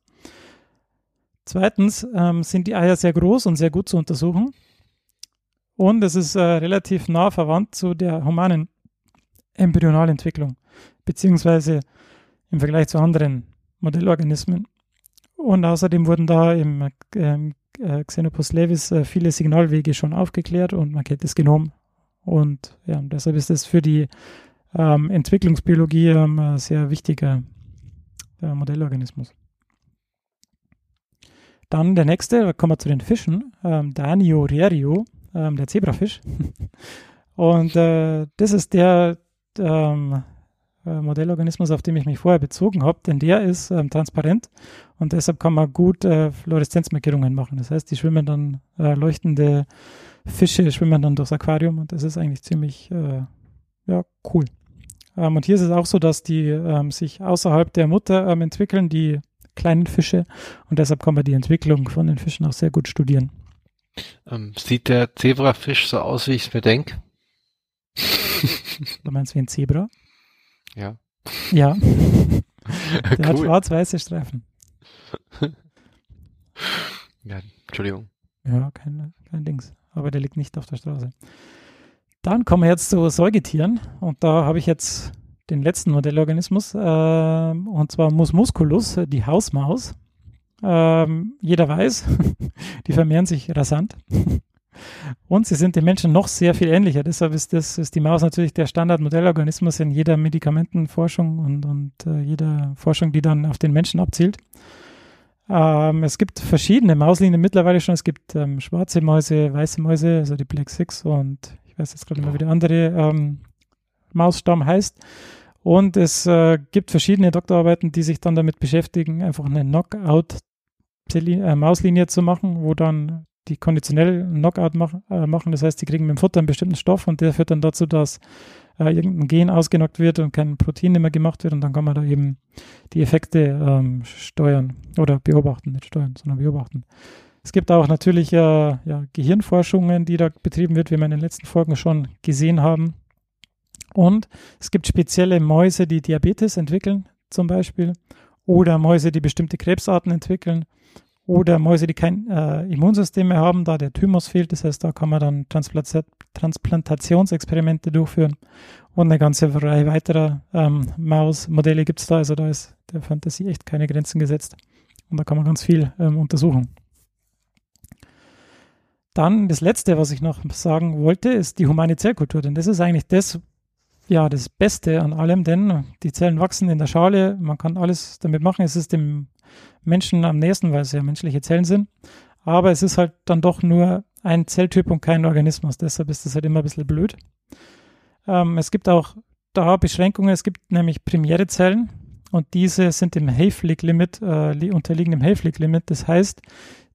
[SPEAKER 1] Zweitens ähm, sind die Eier sehr groß und sehr gut zu untersuchen. Und es ist äh, relativ nah verwandt zu der humanen Embryonalentwicklung, beziehungsweise im Vergleich zu anderen Modellorganismen. Und außerdem wurden da im ähm, äh, Xenopus levis äh, viele Signalwege schon aufgeklärt und man kennt das Genom. Und ja, deshalb ist es für die ähm, Entwicklungsbiologie ähm, ein sehr wichtiger äh, Modellorganismus. Dann der nächste, da kommen wir zu den Fischen, ähm, Danio rerio, ähm, der Zebrafisch. und äh, das ist der ähm, äh, Modellorganismus, auf den ich mich vorher bezogen habe, denn der ist ähm, transparent und deshalb kann man gut äh, Fluoreszenzmarkierungen machen. Das heißt, die schwimmen dann, äh, leuchtende Fische schwimmen dann durchs Aquarium und das ist eigentlich ziemlich äh, ja, cool. Ähm, und hier ist es auch so, dass die ähm, sich außerhalb der Mutter ähm, entwickeln, die kleinen Fische und deshalb kann man die Entwicklung von den Fischen auch sehr gut studieren.
[SPEAKER 2] Ähm, sieht der Zebrafisch so aus, wie ich es mir denke?
[SPEAKER 1] Du meinst wie ein Zebra?
[SPEAKER 2] Ja.
[SPEAKER 1] Ja. Der cool. hat schwarz-weiße Streifen.
[SPEAKER 2] ja, Entschuldigung.
[SPEAKER 1] Ja, kein, kein Dings. Aber der liegt nicht auf der Straße. Dann kommen wir jetzt zu Säugetieren. Und da habe ich jetzt den letzten Modellorganismus, äh, und zwar Mus musculus, die Hausmaus. ähm, jeder weiß, die vermehren sich rasant. Und sie sind den Menschen noch sehr viel ähnlicher. Deshalb ist, das, ist die Maus natürlich der Standardmodellorganismus in jeder Medikamentenforschung und, und äh, jeder Forschung, die dann auf den Menschen abzielt. Ähm, es gibt verschiedene Mauslinien mittlerweile schon. Es gibt ähm, schwarze Mäuse, weiße Mäuse, also die Black Six und ich weiß jetzt gerade mal, wie der andere ähm, Mausstamm heißt. Und es äh, gibt verschiedene Doktorarbeiten, die sich dann damit beschäftigen, einfach eine Knockout-Mauslinie äh, zu machen, wo dann die konditionell Knockout mach, äh, machen. Das heißt, die kriegen mit dem Futter einen bestimmten Stoff und der führt dann dazu, dass äh, irgendein Gen ausgenockt wird und kein Protein mehr gemacht wird und dann kann man da eben die Effekte ähm, steuern oder beobachten, nicht steuern, sondern beobachten. Es gibt auch natürlich äh, ja, Gehirnforschungen, die da betrieben wird, wie wir in den letzten Folgen schon gesehen haben. Und es gibt spezielle Mäuse, die Diabetes entwickeln, zum Beispiel, oder Mäuse, die bestimmte Krebsarten entwickeln, oder Mäuse, die kein äh, Immunsystem mehr haben, da der Thymus fehlt. Das heißt, da kann man dann Transplant Transplantationsexperimente durchführen. Und eine ganze Reihe weiterer ähm, Mausmodelle gibt es da. Also da ist der Fantasie echt keine Grenzen gesetzt. Und da kann man ganz viel ähm, untersuchen. Dann das Letzte, was ich noch sagen wollte, ist die humane Zellkultur. Denn das ist eigentlich das, ja, das Beste an allem, denn die Zellen wachsen in der Schale, man kann alles damit machen. Es ist dem Menschen am nächsten, weil es ja menschliche Zellen sind. Aber es ist halt dann doch nur ein Zelltyp und kein Organismus. Deshalb ist das halt immer ein bisschen blöd. Ähm, es gibt auch da Beschränkungen. Es gibt nämlich primäre Zellen und diese sind im Hayflick-Limit, äh, unterliegen dem Hayflick-Limit. Das heißt,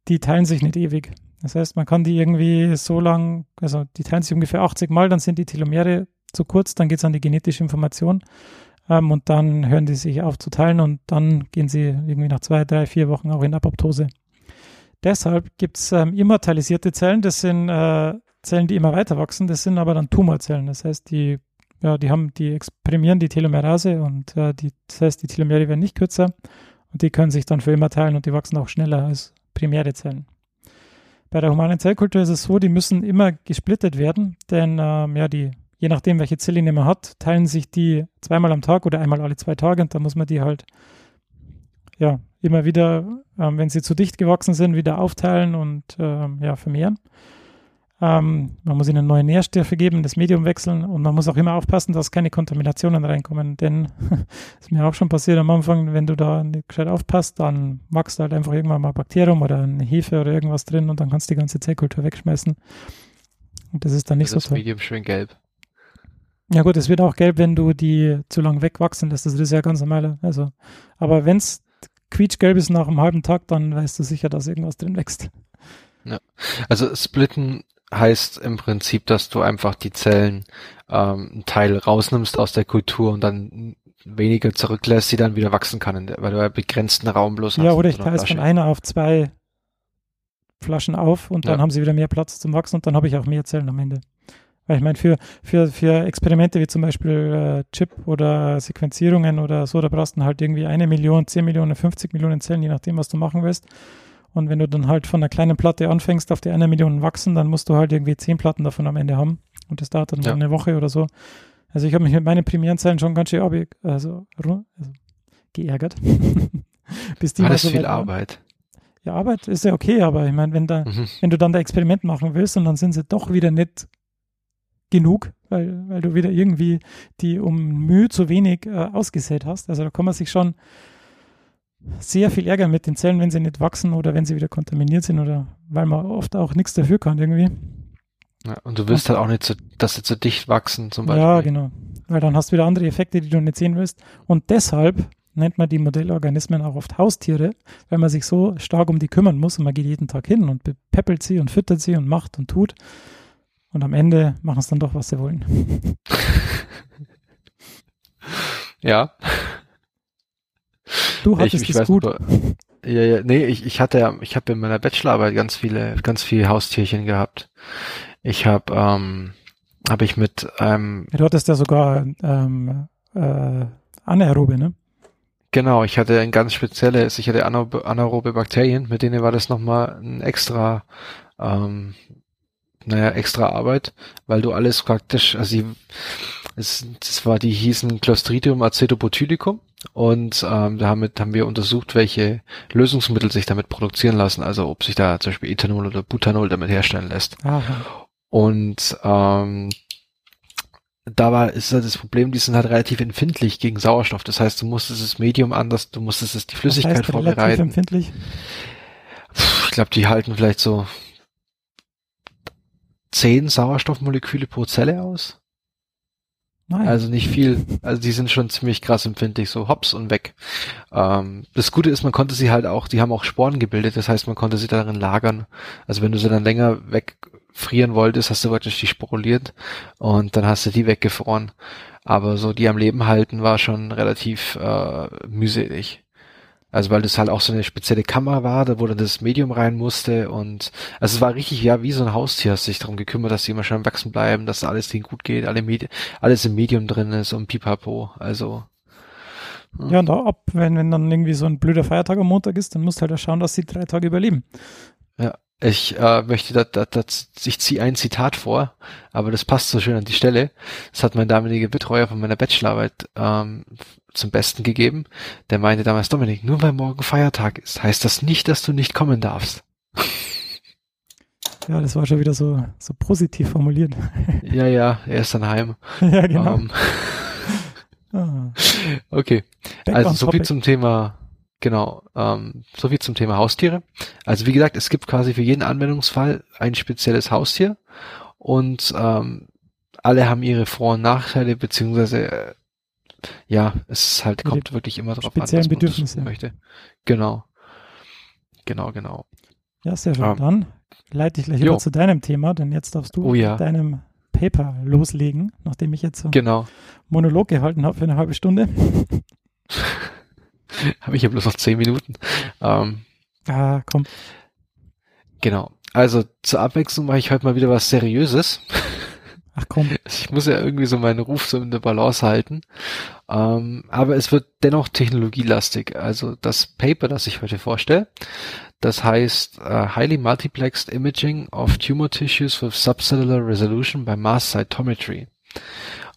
[SPEAKER 1] die teilen sich nicht ewig. Das heißt, man kann die irgendwie so lang, also die teilen sich ungefähr 80 Mal, dann sind die Telomere zu kurz, dann geht es an die genetische Information ähm, und dann hören die sich auf zu teilen und dann gehen sie irgendwie nach zwei, drei, vier Wochen auch in Apoptose. Deshalb gibt es ähm, immortalisierte Zellen, das sind äh, Zellen, die immer weiter wachsen, das sind aber dann Tumorzellen. Das heißt, die, ja, die haben, die exprimieren die Telomerase und äh, die, das heißt, die Telomere werden nicht kürzer und die können sich dann für immer teilen und die wachsen auch schneller als primäre Zellen. Bei der humanen Zellkultur ist es so, die müssen immer gesplittet werden, denn ähm, ja, die je nachdem, welche Zelllinie man hat, teilen sich die zweimal am Tag oder einmal alle zwei Tage und da muss man die halt ja immer wieder, ähm, wenn sie zu dicht gewachsen sind, wieder aufteilen und ähm, ja, vermehren. Ähm, man muss ihnen neue Nährstoffe geben, das Medium wechseln und man muss auch immer aufpassen, dass keine Kontaminationen reinkommen, denn ist mir auch schon passiert am Anfang, wenn du da nicht gescheit aufpasst, dann wächst halt einfach irgendwann mal Bakterium oder eine Hefe oder irgendwas drin und dann kannst du die ganze Zellkultur wegschmeißen. Und das ist dann nicht
[SPEAKER 2] das
[SPEAKER 1] so toll.
[SPEAKER 2] Das Medium schön gelb.
[SPEAKER 1] Ja gut, es wird auch gelb, wenn du die zu lang wegwachsen lässt. Das ist ja ganz normal. Also, aber wenn es quietschgelb ist nach einem halben Tag, dann weißt du sicher, dass irgendwas drin wächst.
[SPEAKER 2] Ja. Also splitten heißt im Prinzip, dass du einfach die Zellen ähm, einen Teil rausnimmst aus der Kultur und dann weniger zurücklässt, die dann wieder wachsen kann, weil du ja begrenzten Raum bloß
[SPEAKER 1] hast. Ja, oder ich teile es von einer auf zwei Flaschen auf und dann ja. haben sie wieder mehr Platz zum Wachsen und dann habe ich auch mehr Zellen am Ende. Weil ich meine, für, für, für Experimente wie zum Beispiel äh, Chip oder Sequenzierungen oder so, da brauchst du halt irgendwie eine Million, zehn Millionen, 50 Millionen Zellen, je nachdem, was du machen willst. Und wenn du dann halt von einer kleinen Platte anfängst, auf die eine Million wachsen, dann musst du halt irgendwie zehn Platten davon am Ende haben. Und das dauert dann ja. eine Woche oder so. Also ich habe mich mit meinen primären Zellen schon ganz schön also, also geärgert.
[SPEAKER 2] Bis die Alles so viel Arbeit.
[SPEAKER 1] Ja, Arbeit ist ja okay, aber ich meine, wenn da, mhm. wenn du dann da Experiment machen willst und dann sind sie doch wieder nicht genug, weil, weil du wieder irgendwie die um Mühe zu wenig äh, ausgesät hast. Also da kann man sich schon sehr viel ärgern mit den Zellen, wenn sie nicht wachsen oder wenn sie wieder kontaminiert sind oder weil man oft auch nichts dafür kann irgendwie.
[SPEAKER 2] Ja, und du willst und, halt auch nicht, so, dass sie zu dicht wachsen zum Beispiel.
[SPEAKER 1] Ja, genau. Weil dann hast du wieder andere Effekte, die du nicht sehen willst. Und deshalb nennt man die Modellorganismen auch oft Haustiere, weil man sich so stark um die kümmern muss und man geht jeden Tag hin und peppelt sie und füttert sie und macht und tut. Und am Ende machen es dann doch, was sie wollen.
[SPEAKER 2] ja.
[SPEAKER 1] Du hattest
[SPEAKER 2] ich, ich
[SPEAKER 1] es gut.
[SPEAKER 2] Nicht, ja, ja, nee, ich, ich hatte, ich habe in meiner Bachelorarbeit ganz viele, ganz viele Haustierchen gehabt. Ich habe, ähm, habe ich mit einem.
[SPEAKER 1] Ähm, du hattest ja sogar ähm, äh, anaerobe, ne?
[SPEAKER 2] Genau, ich hatte ein ganz spezielles, ich hatte anaerobe Bakterien, mit denen war das nochmal ein extra ähm, naja, extra Arbeit, weil du alles praktisch, also die, es, das war, die hießen Clostridium acetobotulicum Und ähm, damit haben wir untersucht, welche Lösungsmittel sich damit produzieren lassen. Also ob sich da zum Beispiel Ethanol oder Butanol damit herstellen lässt.
[SPEAKER 1] Aha.
[SPEAKER 2] Und ähm, da war ist halt das Problem, die sind halt relativ empfindlich gegen Sauerstoff. Das heißt, du musstest das Medium anders, du musstest es die Flüssigkeit
[SPEAKER 1] das heißt, relativ
[SPEAKER 2] vorbereiten.
[SPEAKER 1] empfindlich.
[SPEAKER 2] Puh, Ich glaube, die halten vielleicht so zehn Sauerstoffmoleküle pro Zelle aus.
[SPEAKER 1] Nein.
[SPEAKER 2] Also nicht viel. Also die sind schon ziemlich krass empfindlich, so hops und weg. Ähm, das Gute ist, man konnte sie halt auch, die haben auch Sporen gebildet, das heißt, man konnte sie darin lagern. Also wenn du sie dann länger wegfrieren wolltest, hast du praktisch die sporuliert und dann hast du die weggefroren. Aber so die am Leben halten war schon relativ äh, mühselig. Also weil das halt auch so eine spezielle Kammer war, da wo dann das Medium rein musste und also es war richtig ja wie so ein Haustier, hast sich darum gekümmert, dass die immer schön wachsen bleiben, dass alles denen gut geht, alle Medi alles im Medium drin ist und pipapo. Also
[SPEAKER 1] ja, und auch ab, wenn, wenn dann irgendwie so ein blöder Feiertag am Montag ist, dann musst du halt auch schauen, dass sie drei Tage überleben.
[SPEAKER 2] Ich äh, möchte da, da, da ich ziehe ein Zitat vor, aber das passt so schön an die Stelle. Das hat mein damaliger Betreuer von meiner Bachelorarbeit ähm, zum Besten gegeben. Der meinte damals, Dominik, nur weil morgen Feiertag ist, heißt das nicht, dass du nicht kommen darfst.
[SPEAKER 1] Ja, das war schon wieder so, so positiv formuliert.
[SPEAKER 2] ja, ja, er ist dann heim.
[SPEAKER 1] ja, genau.
[SPEAKER 2] Ähm,
[SPEAKER 1] ah,
[SPEAKER 2] okay,
[SPEAKER 1] back
[SPEAKER 2] also so viel zum Thema, genau, ähm, so viel zum Thema Haustiere. Also wie gesagt, es gibt quasi für jeden Anwendungsfall ein spezielles Haustier und ähm, alle haben ihre Vor- und Nachteile, beziehungsweise äh, ja, es halt,
[SPEAKER 1] Ihre
[SPEAKER 2] kommt wirklich immer drauf an, was man
[SPEAKER 1] Bedürfnisse.
[SPEAKER 2] möchte. Genau. Genau, genau.
[SPEAKER 1] Ja, sehr schön.
[SPEAKER 2] Ah.
[SPEAKER 1] Dann leite ich gleich
[SPEAKER 2] Jo.
[SPEAKER 1] über zu deinem Thema, denn jetzt darfst du
[SPEAKER 2] Oh ja.
[SPEAKER 1] mit deinem Paper loslegen, nachdem ich jetzt so einen
[SPEAKER 2] Genau.
[SPEAKER 1] Monolog gehalten habe für eine halbe Stunde.
[SPEAKER 2] Habe ich ja bloß noch zehn Minuten. Ähm,
[SPEAKER 1] Ah, komm.
[SPEAKER 2] genau. Also zur Abwechslung mache ich heute mal wieder was Seriöses.
[SPEAKER 1] Ach komm.
[SPEAKER 2] Ich muss ja irgendwie so meinen Ruf so in der Balance halten. Ähm, aber es wird dennoch technologielastig. Also das Paper, das ich heute vorstelle, das heißt äh, Highly Multiplexed Imaging of Tumor Tissues with Subcellular Resolution by Mass Cytometry.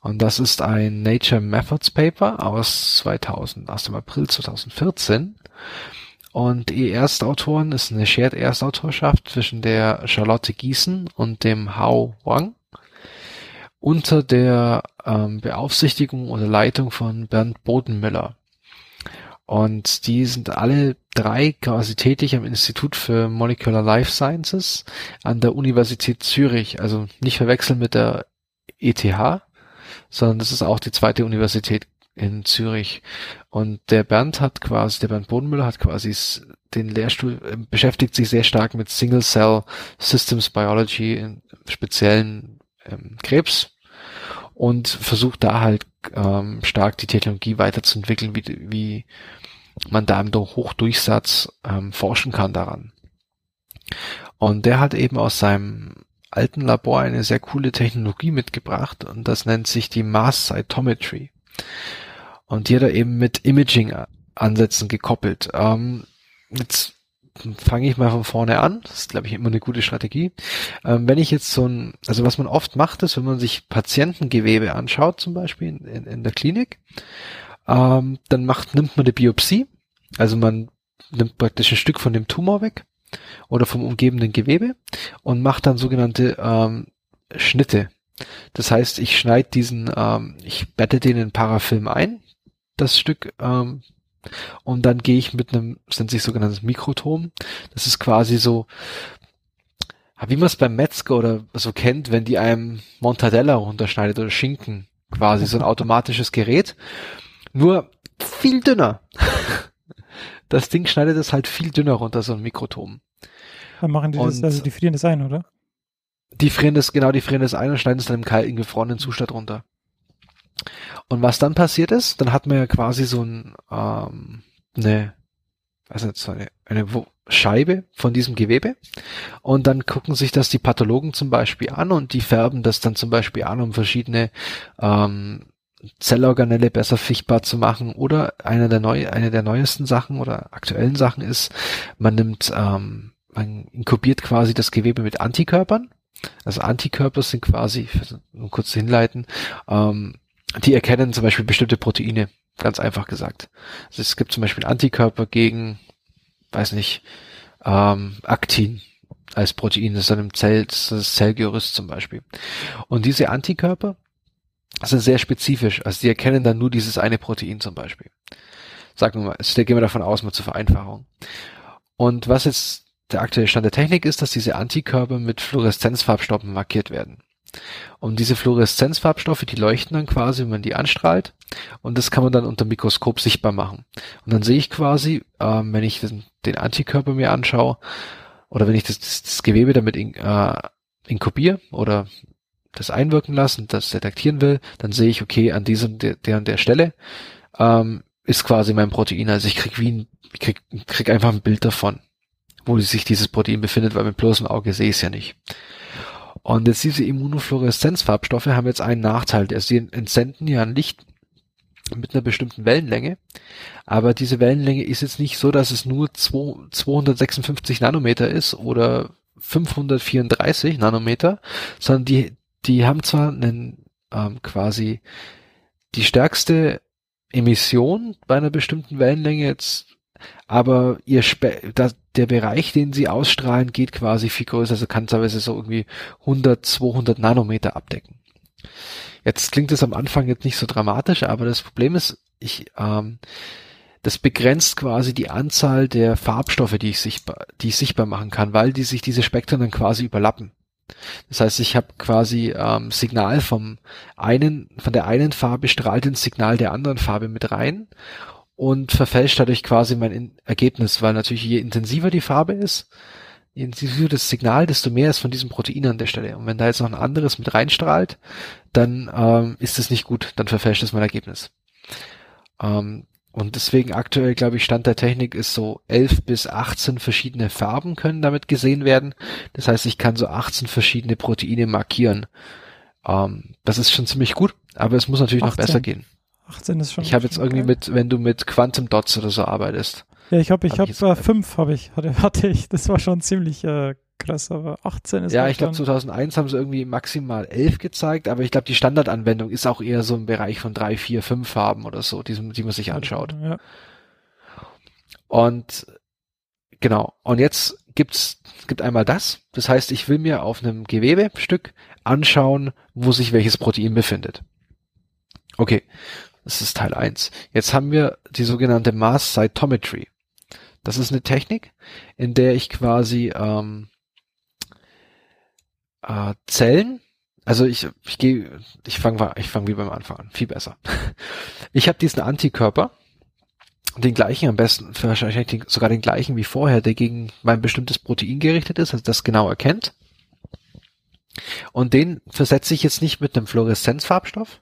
[SPEAKER 2] Und das ist ein Nature Methods Paper aus 2000, aus dem April 2014. Und die Erstautoren ist eine Shared Erstautorschaft zwischen der Charlotte Gießen und dem Hao Wang unter der ähm, Beaufsichtigung oder Leitung von Bernd Bodenmüller. Und die sind alle drei quasi tätig am Institut für Molecular Life Sciences an der Universität Zürich. Also nicht verwechseln mit der ETH, sondern das ist auch die zweite Universität in Zürich. Und der Bernd hat quasi, der Bernd Bodenmüller hat quasi den Lehrstuhl, äh, beschäftigt sich sehr stark mit Single Cell Systems Biology, in speziellen ähm, Krebs und versucht da halt ähm, stark die Technologie weiterzuentwickeln, wie, wie man da im Hochdurchsatz ähm, forschen kann daran. Und der hat eben aus seinem alten Labor eine sehr coole Technologie mitgebracht und das nennt sich die Mass Cytometry. Und die hat er eben mit Imaging-Ansätzen gekoppelt. Ähm, jetzt fange ich mal von vorne an. Das ist, glaube ich, immer eine gute Strategie. Ähm, wenn ich jetzt so ein, also was man oft macht, ist, wenn man sich Patientengewebe anschaut, zum Beispiel in, in, der Klinik, ähm, dann macht, nimmt man eine Biopsie. Also man nimmt praktisch ein Stück von dem Tumor weg oder vom umgebenden Gewebe und macht dann sogenannte ähm, Schnitte. Das heißt, ich schneide diesen, ähm, ich bette den in Parafilm ein, das Stück, ähm, und dann gehe ich mit einem, das nennt sich sogenanntes Mikrotom. Das ist quasi so, wie man es beim Metzger oder so kennt, wenn die einem Mortadella runterschneidet oder Schinken, quasi so ein automatisches Gerät. Nur viel dünner. Das Ding schneidet es halt viel dünner runter, so ein Mikrotom.
[SPEAKER 1] Dann machen die das,
[SPEAKER 2] Und-
[SPEAKER 1] also die frieren das ein, oder?
[SPEAKER 2] Die frieren das, genau, die frieren das ein und schneiden es dann im kalten, gefrorenen Zustand runter. Und was dann passiert ist, dann hat man ja quasi so ein, ähm, eine, also so eine, eine Scheibe von diesem Gewebe. Und dann gucken sich das die Pathologen zum Beispiel an und die färben das dann zum Beispiel an, um verschiedene ähm, Zellorganelle besser fichtbar zu machen. Oder eine der neu, eine der neuesten Sachen oder aktuellen Sachen ist, man nimmt, ähm, man inkubiert quasi das Gewebe mit Antikörpern. Also Antikörper sind quasi, um kurz zu hinleiten, ähm, die erkennen zum Beispiel bestimmte Proteine. ganz einfach gesagt. Also es gibt zum Beispiel Antikörper gegen, weiß nicht, ähm, Aktin als Protein, das ist dann im Zell, das, ist das Zellgerüst zum Beispiel. Und diese Antikörper sind sehr spezifisch, also die erkennen dann nur dieses eine Protein zum Beispiel. Sagen wir mal, also gehen wir davon aus, mal zur Vereinfachung. Und was jetzt der aktuelle Stand der Technik ist, dass diese Antikörper mit Fluoreszenzfarbstoffen markiert werden. Und diese Fluoreszenzfarbstoffe, die leuchten dann quasi, wenn man die anstrahlt. Und das kann man dann unter Mikroskop sichtbar machen. Und dann sehe ich quasi, ähm, wenn ich den, den, Antikörper mir anschaue, oder wenn ich das, das, das Gewebe damit in, äh, inkubiere oder das einwirken lasse und das detektieren will, dann sehe ich, okay, an diesem, der, der und der Stelle ähm, ist quasi mein Protein. Also ich krieg wie ein, ich krieg, krieg einfach ein Bild davon, wo sich dieses Protein befindet, weil mit bloßem Auge sehe ich es ja nicht. Und jetzt diese Immunofluoreszenzfarbstoffe haben jetzt einen Nachteil. Also sie entsenden ja ein Licht mit einer bestimmten Wellenlänge. Aber diese Wellenlänge ist jetzt nicht so, dass es nur 256 Nanometer ist oder 534 Nanometer, sondern die, die haben zwar einen ähm, quasi die stärkste Emission bei einer bestimmten Wellenlänge jetzt, aber ihr Spe das, der Bereich, den sie ausstrahlen, geht quasi viel größer, also kann teilweise so irgendwie 100, 200 Nanometer abdecken. Jetzt klingt es am Anfang jetzt nicht so dramatisch, aber das Problem ist, ich, ähm, das begrenzt quasi die Anzahl der Farbstoffe, die ich sichtbar, die ich sichtbar machen kann, weil die sich diese Spektren dann quasi überlappen. Das heißt, ich habe quasi ähm, Signal vom einen, von der einen Farbe strahlt ins Signal der anderen Farbe mit rein und verfälscht dadurch quasi mein Ergebnis, weil natürlich je intensiver die Farbe ist, je intensiver das Signal, desto mehr ist von diesem Protein an der Stelle. Und wenn da jetzt noch ein anderes mit reinstrahlt, dann ähm, ist es nicht gut, dann verfälscht es mein Ergebnis. Ähm, und deswegen aktuell, glaube ich, Stand der Technik ist so 11 bis 18 verschiedene Farben können damit gesehen werden. Das heißt, ich kann so 18 verschiedene Proteine markieren. Ähm, das ist schon ziemlich gut, aber es muss natürlich 18. noch besser gehen.
[SPEAKER 1] 18 ist schon.
[SPEAKER 2] Ich habe jetzt irgendwie geil. mit, wenn du mit Quantum Dots oder so arbeitest.
[SPEAKER 1] Ja, ich habe, ich habe hab, äh, fünf habe ich, hatte, hatte ich. Das war schon ziemlich äh, krass, aber 18 ist
[SPEAKER 2] Ja, ich glaube 2001 haben sie irgendwie maximal 11 gezeigt, aber ich glaube die Standardanwendung ist auch eher so im Bereich von drei, vier, fünf Farben oder so, die, die man sich anschaut. Ja. Und genau. Und jetzt gibt's gibt einmal das. Das heißt, ich will mir auf einem Gewebestück anschauen, wo sich welches Protein befindet. Okay. Das ist Teil 1. Jetzt haben wir die sogenannte Mass Cytometry. Das ist eine Technik, in der ich quasi ähm, äh, Zellen, also ich ich gehe, ich fange ich fang wie beim Anfang an, viel besser. Ich habe diesen Antikörper, den gleichen am besten, wahrscheinlich sogar den gleichen wie vorher, der gegen mein bestimmtes Protein gerichtet ist, also das genau erkennt. Und den versetze ich jetzt nicht mit einem Fluoreszenzfarbstoff,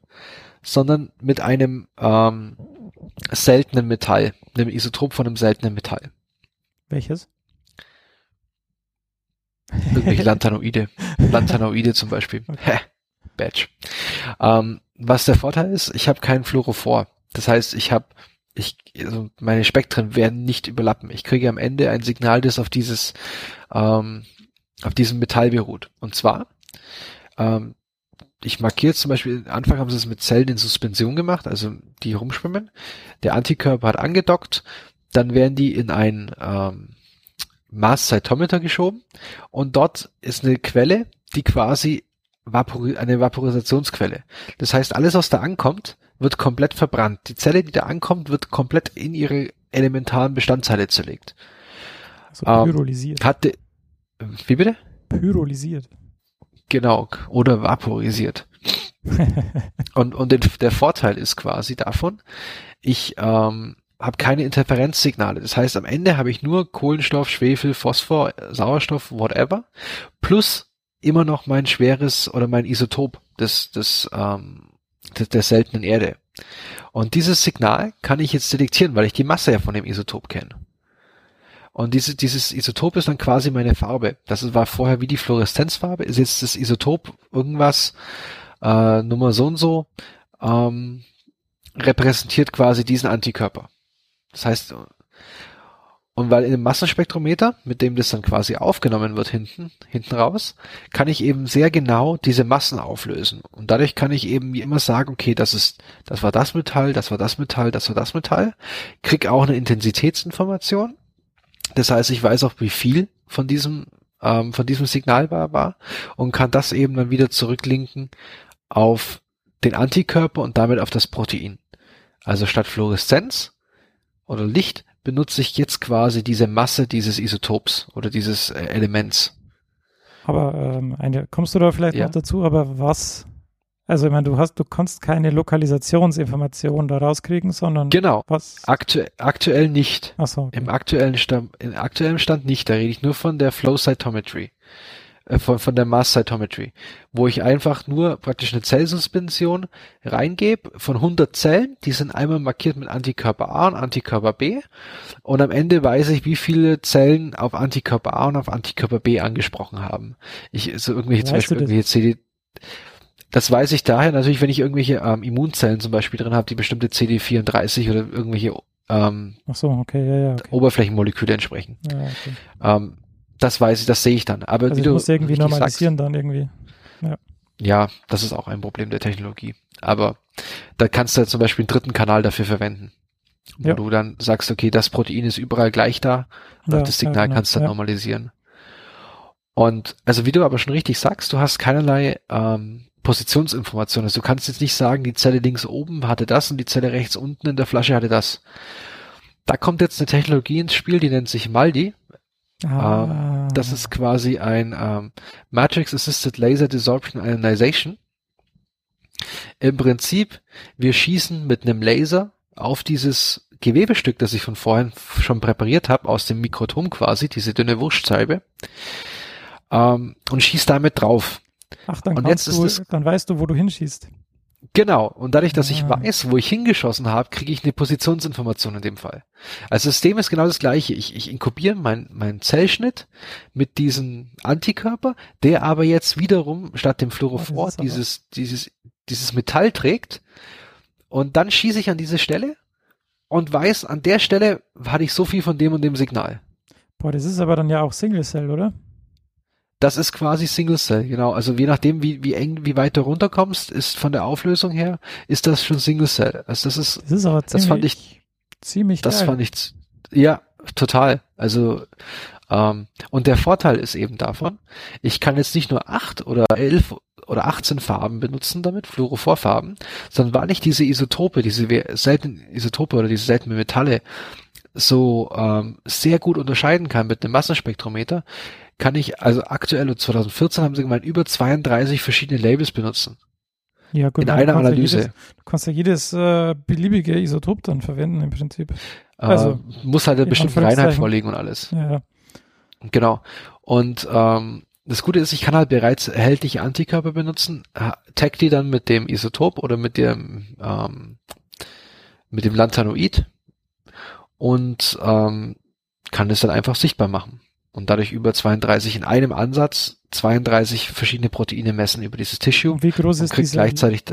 [SPEAKER 2] sondern mit einem ähm, seltenen Metall, einem Isotop von einem seltenen Metall.
[SPEAKER 1] Welches?
[SPEAKER 2] Irgendwelche Lanthanoide. Lanthanoide zum Beispiel. Okay. Badge. Ähm, was der Vorteil ist, ich habe keinen Fluorophor. Das heißt, ich habe, ich, also meine Spektren werden nicht überlappen. Ich kriege am Ende ein Signal, das auf dieses, ähm, auf diesem Metall beruht. Und zwar, ähm, ich markiere zum Beispiel, Anfang haben sie es mit Zellen in Suspension gemacht, also die rumschwimmen. Der Antikörper hat angedockt, dann werden die in ein ähm, Mass Cytometer geschoben und dort ist eine Quelle, die quasi Vapor eine Vaporisationsquelle. Das heißt, alles, was da ankommt, wird komplett verbrannt. Die Zelle, die da ankommt, wird komplett in ihre elementaren Bestandteile zerlegt.
[SPEAKER 1] Also pyrolysiert.
[SPEAKER 2] Ähm, hatte, wie bitte?
[SPEAKER 1] Pyrolysiert.
[SPEAKER 2] Genau, oder vaporisiert. und und den, der Vorteil ist quasi davon, ich ähm, habe keine Interferenzsignale. Das heißt, am Ende habe ich nur Kohlenstoff, Schwefel, Phosphor, Sauerstoff, whatever, plus immer noch mein schweres oder mein Isotop des, des, ähm, des, der seltenen Erde. Und dieses Signal kann ich jetzt detektieren, weil ich die Masse ja von dem Isotop kenne. Und diese, dieses Isotop ist dann quasi meine Farbe. Das war vorher wie die Fluoreszenzfarbe, ist jetzt das Isotop irgendwas, äh, Nummer so und so, ähm, repräsentiert quasi diesen Antikörper. Das heißt, Und weil in dem Massenspektrometer, mit dem das dann quasi aufgenommen wird hinten, hinten raus, kann ich eben sehr genau diese Massen auflösen. Und dadurch kann ich eben immer sagen, okay, das ist, das war das Metall, das war das Metall, das war das Metall. Krieg auch eine Intensitätsinformation. Das heißt, ich weiß auch, wie viel von diesem, ähm, von diesem Signal war, war und kann das eben dann wieder zurücklinken auf den Antikörper und damit auf das Protein. Also statt Fluoreszenz oder Licht benutze ich jetzt quasi diese Masse dieses Isotops oder dieses äh, Elements.
[SPEAKER 1] Aber ähm, eine, kommst du da vielleicht
[SPEAKER 2] Ja.
[SPEAKER 1] noch dazu, aber was, also ich meine, du hast, du kannst keine Lokalisationsinformationen da rauskriegen, sondern
[SPEAKER 2] Genau.
[SPEAKER 1] was?
[SPEAKER 2] Aktu aktuell nicht.
[SPEAKER 1] Achso, okay.
[SPEAKER 2] Im aktuellen Stand, im aktuellen Stand nicht. Da rede ich nur von der Flow Cytometry. Äh, von, von der Mass Cytometry. Wo ich einfach nur praktisch eine Zellsuspension reingebe von 100 Zellen. Die sind einmal markiert mit Antikörper A und Antikörper B. Und am Ende weiß ich, wie viele Zellen auf Antikörper A und auf Antikörper B angesprochen haben. Ich, so irgendwelche, zum
[SPEAKER 1] Weißt
[SPEAKER 2] Beispiel irgendwelche CD, das weiß ich daher natürlich, wenn ich irgendwelche ähm, Immunzellen zum Beispiel drin habe, die bestimmte CD34 oder irgendwelche ähm,
[SPEAKER 1] Achso, okay, ja, ja, okay.
[SPEAKER 2] Oberflächenmoleküle entsprechen.
[SPEAKER 1] Ja, okay.
[SPEAKER 2] Ähm, das weiß ich, das sehe ich dann. Aber
[SPEAKER 1] Also
[SPEAKER 2] wie
[SPEAKER 1] ich
[SPEAKER 2] du
[SPEAKER 1] muss irgendwie normalisieren dann irgendwie.
[SPEAKER 2] Sagst, ja, das ist auch ein Problem der Technologie. Aber da kannst du ja zum Beispiel einen dritten Kanal dafür verwenden. Wo
[SPEAKER 1] Ja.
[SPEAKER 2] du dann sagst, okay, das Protein ist überall gleich da
[SPEAKER 1] Ja,
[SPEAKER 2] das Signal
[SPEAKER 1] ja, genau.
[SPEAKER 2] kannst du dann
[SPEAKER 1] Ja.
[SPEAKER 2] normalisieren. Und also wie du aber schon richtig sagst, du hast keinerlei ähm, Positionsinformationen. Also du kannst jetzt nicht sagen, die Zelle links oben hatte das und die Zelle rechts unten in der Flasche hatte das. Da kommt jetzt eine Technologie ins Spiel, die nennt sich MALDI.
[SPEAKER 1] Ah,
[SPEAKER 2] Das ist quasi ein ähm, Matrix Assisted Laser Desorption Ionization. Im Prinzip, wir schießen mit einem Laser auf dieses Gewebestück, das ich von vorhin schon präpariert habe, aus dem Mikrotom quasi, diese dünne Wurstscheibe, ähm, und schieß damit drauf.
[SPEAKER 1] Ach, dann
[SPEAKER 2] und jetzt
[SPEAKER 1] du,
[SPEAKER 2] ist es-
[SPEAKER 1] dann weißt du, wo du hinschießt.
[SPEAKER 2] Genau. Und dadurch, dass ich
[SPEAKER 1] Ah.
[SPEAKER 2] weiß, wo ich hingeschossen habe, kriege ich eine Positionsinformation in dem Fall. Also das System ist genau das gleiche. Ich, ich inkubiere meinen mein Zellschnitt mit diesem Antikörper, der aber jetzt wiederum statt dem Fluorophor
[SPEAKER 1] Oh, aber-
[SPEAKER 2] dieses, dieses, dieses Metall trägt. Und dann schieße ich an diese Stelle und weiß, an der Stelle hatte ich so viel von dem und dem Signal.
[SPEAKER 1] Boah, das ist aber dann ja auch Single Cell, oder?
[SPEAKER 2] Das ist quasi Single Cell, genau. Also je nachdem, wie, wie eng, wie weit du runterkommst, ist von der Auflösung her, ist das schon Single Cell. Also das ist
[SPEAKER 1] Das ist aber ziemlich,
[SPEAKER 2] Das fand ich-
[SPEAKER 1] ziemlich
[SPEAKER 2] Das
[SPEAKER 1] geil.
[SPEAKER 2] fand ich, ja, total. Also, ähm, und der Vorteil ist eben davon, ich kann jetzt nicht nur acht oder elf oder 18 Farben benutzen damit, Fluorophorfarben, sondern weil ich diese Isotope, diese seltenen Isotope oder diese seltenen Metalle so ähm, sehr gut unterscheiden kann mit einem Massenspektrometer, kann ich, also aktuell 2014 haben sie gemeint, über 32 verschiedene Labels benutzen.
[SPEAKER 1] ja, gut,
[SPEAKER 2] in einer
[SPEAKER 1] kannst ja
[SPEAKER 2] Analyse.
[SPEAKER 1] Jedes, du kannst ja jedes äh, beliebige Isotop dann verwenden im Prinzip. Also,
[SPEAKER 2] äh, muss halt eine
[SPEAKER 1] in
[SPEAKER 2] bestimmte. Reinheit vorliegen und alles.
[SPEAKER 1] Ja, ja.
[SPEAKER 2] Genau. Und ähm, das Gute ist, ich kann halt bereits erhältliche Antikörper benutzen, tag die dann mit dem Isotop oder mit dem ähm, mit dem Lantanoid und ähm, kann es dann einfach sichtbar machen und dadurch über 32 in einem Ansatz 32 verschiedene Proteine messen über dieses Tissue
[SPEAKER 1] wie groß ist diese,
[SPEAKER 2] gleichzeitig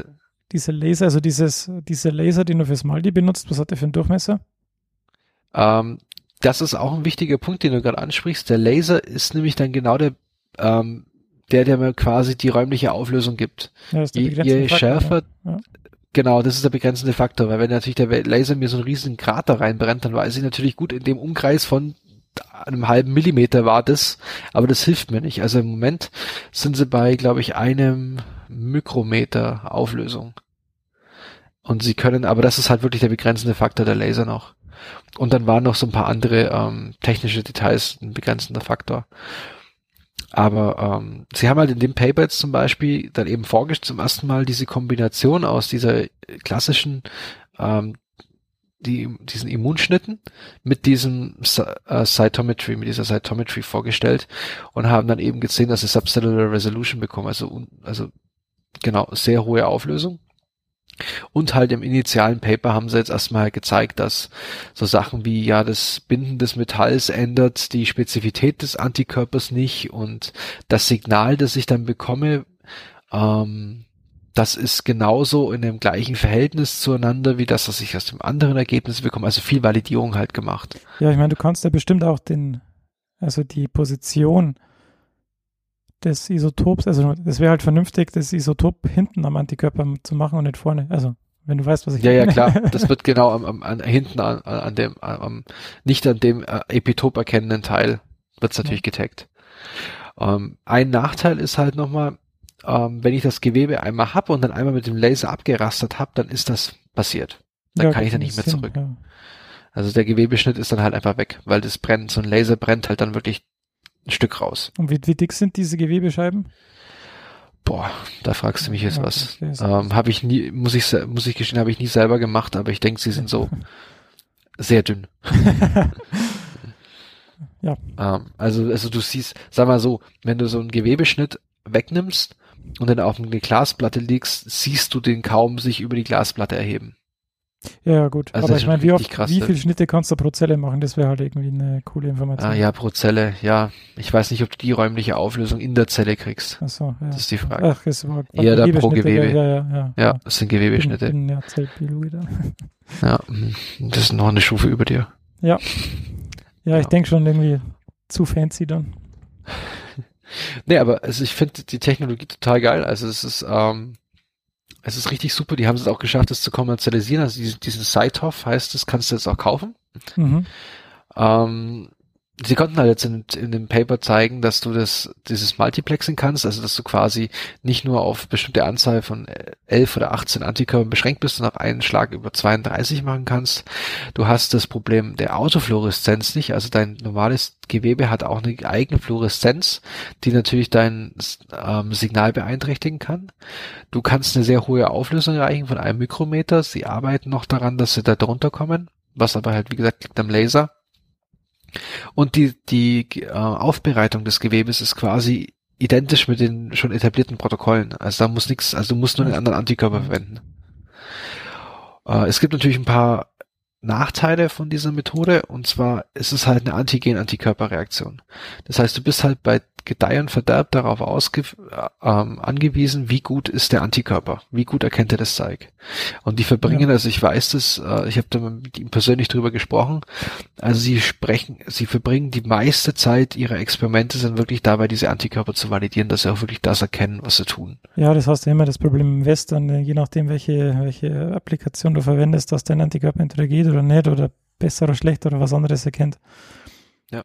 [SPEAKER 1] diese Laser, also dieses, diese Laser, den du fürs Maldi benutzt, was hat der für einen Durchmesser?
[SPEAKER 2] Ähm, das ist auch ein wichtiger Punkt, den du gerade ansprichst. Der Laser ist nämlich dann genau der, ähm, der, der mir quasi die räumliche Auflösung gibt.
[SPEAKER 1] Ja,
[SPEAKER 2] Je, je
[SPEAKER 1] Faktor,
[SPEAKER 2] schärfer,
[SPEAKER 1] Ja.
[SPEAKER 2] genau, das ist der begrenzende Faktor, weil wenn natürlich der Laser mir so einen riesigen Krater reinbrennt, dann weiß ich natürlich gut, in dem Umkreis von einem halben Millimeter war das, aber das hilft mir nicht. Also im Moment sind sie bei, glaube ich, einem Mikrometer Auflösung. Und sie können, aber das ist halt wirklich der begrenzende Faktor der Laser noch. Und dann waren noch so ein paar andere ähm, technische Details ein begrenzender Faktor. Aber ähm, sie haben halt in dem Paper jetzt zum Beispiel dann eben vorgestellt zum ersten Mal diese Kombination aus dieser klassischen ähm, die, diesen Immunschnitten mit diesem äh, Cytometry, mit dieser Cytometry vorgestellt und haben dann eben gesehen, dass sie Subcellular Resolution bekommen, also, also genau, sehr hohe Auflösung. Und halt im initialen Paper haben sie jetzt erstmal gezeigt, dass so Sachen wie, ja, das Binden des Metalls ändert die Spezifität des Antikörpers nicht und das Signal, das ich dann bekomme, ähm, das ist genauso in dem gleichen Verhältnis zueinander wie das, was ich aus dem anderen Ergebnis bekomme. Also viel Validierung halt gemacht.
[SPEAKER 1] Ja, ich meine, du kannst ja bestimmt auch den, also die Position des Isotops, also es wäre halt vernünftig, das Isotop hinten am Antikörper zu machen und nicht vorne. Also wenn du weißt, was ich
[SPEAKER 2] Ja, ja, klar. Das wird genau am, am, an, hinten an, an dem, am, nicht an dem äh, Epitop erkennenden Teil wird es natürlich ja. getaggt. Ähm, ein Nachteil ist halt nochmal, ähm, wenn ich das Gewebe einmal hab und dann einmal mit dem Laser abgerastert habe, dann ist das passiert. Dann ja, kann ich da nicht mehr Sinn, zurück. Ja. Also der Gewebeschnitt ist dann halt einfach weg, weil das brennt, so ein Laser brennt halt dann wirklich ein Stück raus.
[SPEAKER 1] Und wie, wie dick sind diese Gewebescheiben?
[SPEAKER 2] Boah, da fragst du mich jetzt ja, was. Ähm, habe ich nie, muss ich, muss ich gestehen, habe ich nie selber gemacht, aber ich denke, sie sind so sehr dünn.
[SPEAKER 1] ja.
[SPEAKER 2] Ähm, also, also du siehst, sag mal so, wenn du so einen Gewebeschnitt wegnimmst und dann auf eine Glasplatte legst, siehst du den kaum sich über die Glasplatte erheben.
[SPEAKER 1] Ja, gut. Also Aber ich meine, wie, oft, krass, wie viele Schnitte kannst du pro Zelle machen? Das wäre halt irgendwie eine coole Information.
[SPEAKER 2] Ah, ja, pro Zelle, ja. Ich weiß nicht, ob du die räumliche Auflösung in der Zelle kriegst.
[SPEAKER 1] Ach so, ja.
[SPEAKER 2] Das ist die Frage.
[SPEAKER 1] Ach, es war
[SPEAKER 2] Eher da pro Gewebe.
[SPEAKER 1] Ja, ja, ja.
[SPEAKER 2] Ja, das sind Gewebeschnitte.
[SPEAKER 1] Ich bin ja Zellbiologie da.
[SPEAKER 2] Ja, das ist noch eine Stufe über dir.
[SPEAKER 1] Ja. Ja, ich ja. denke schon irgendwie zu fancy dann.
[SPEAKER 2] Nee, aber also ich finde die Technologie total geil. Also es ist, ähm, es ist richtig super. Die haben es auch geschafft, das zu kommerzialisieren. Also diesen, diesen Sitehoff heißt das, kannst du jetzt auch kaufen. Mhm. Ähm, Sie konnten halt jetzt in, in dem Paper zeigen, dass du das, dieses Multiplexing kannst, also dass du quasi nicht nur auf bestimmte Anzahl von 11 oder 18 Antikörpern beschränkt bist und auf einen Schlag über 32 machen kannst. Du hast das Problem der Autofluoreszenz nicht, also dein normales Gewebe hat auch eine eigene Fluoreszenz, die natürlich dein ähm, Signal beeinträchtigen kann. Du kannst eine sehr hohe Auflösung erreichen von einem Mikrometer. Sie arbeiten noch daran, dass sie da drunter kommen, was aber halt, wie gesagt, liegt am Laser. Und die, die äh, Aufbereitung des Gewebes ist quasi identisch mit den schon etablierten Protokollen. Also da muss nichts, also du musst nur einen anderen Antikörper verwenden. Äh, es gibt natürlich ein paar Nachteile von dieser Methode und zwar ist es halt eine Antigen-Antikörperreaktion. Das heißt, du bist halt bei Gedeih und Verderb darauf ausge ähm, angewiesen, wie gut ist der Antikörper, wie gut erkennt er das Zeug. Und die verbringen, ja. also ich weiß das, äh, ich habe da mit ihm persönlich drüber gesprochen, also sie sprechen, sie verbringen die meiste Zeit ihrer Experimente sind wirklich dabei, diese Antikörper zu validieren, dass sie auch wirklich das erkennen, was sie tun.
[SPEAKER 1] Ja, das hast du immer das Problem im Western, je nachdem, welche, welche Applikation du verwendest, dass dein Antikörper interagiert oder nicht oder besser oder schlechter oder was anderes erkennt.
[SPEAKER 2] Ja.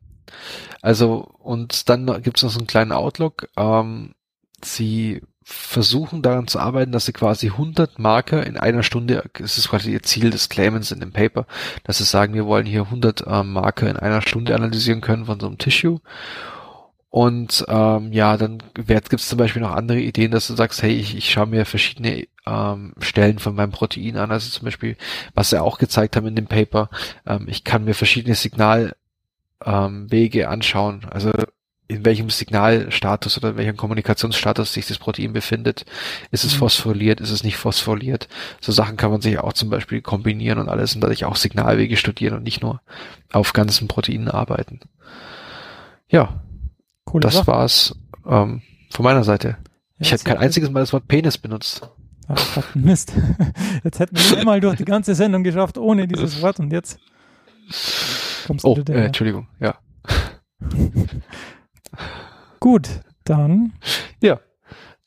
[SPEAKER 2] Also, und dann gibt es noch so einen kleinen Outlook. Ähm, sie versuchen daran zu arbeiten, dass sie quasi 100 Marker in einer Stunde, das ist quasi ihr Ziel des Claimants in dem Paper, dass sie sagen, wir wollen hier 100 ähm, Marker in einer Stunde analysieren können von so einem Tissue. Und ähm, ja, dann gibt es zum Beispiel noch andere Ideen, dass du sagst, hey, ich, ich schaue mir verschiedene ähm, Stellen von meinem Protein an. Also zum Beispiel, was sie auch gezeigt haben in dem Paper, ähm, ich kann mir verschiedene Signal ähm, anschauen. Also in welchem Signalstatus oder in welchem Kommunikationsstatus sich das Protein befindet. Ist es mhm. phosphoryliert, ist es nicht phosphoryliert? So Sachen kann man sich auch zum Beispiel kombinieren und alles und dadurch auch Signalwege studieren und nicht nur auf ganzen Proteinen arbeiten. Ja, Coole das Sache. war's ähm, von meiner Seite. Ja, ich hätte kein einziges Mal das Wort Penis benutzt.
[SPEAKER 1] Ach, Mist. Jetzt hätten wir einmal durch die ganze Sendung geschafft ohne dieses Wort und jetzt
[SPEAKER 2] kommst oh, du äh, Entschuldigung, ja.
[SPEAKER 1] Gut, dann.
[SPEAKER 2] Ja,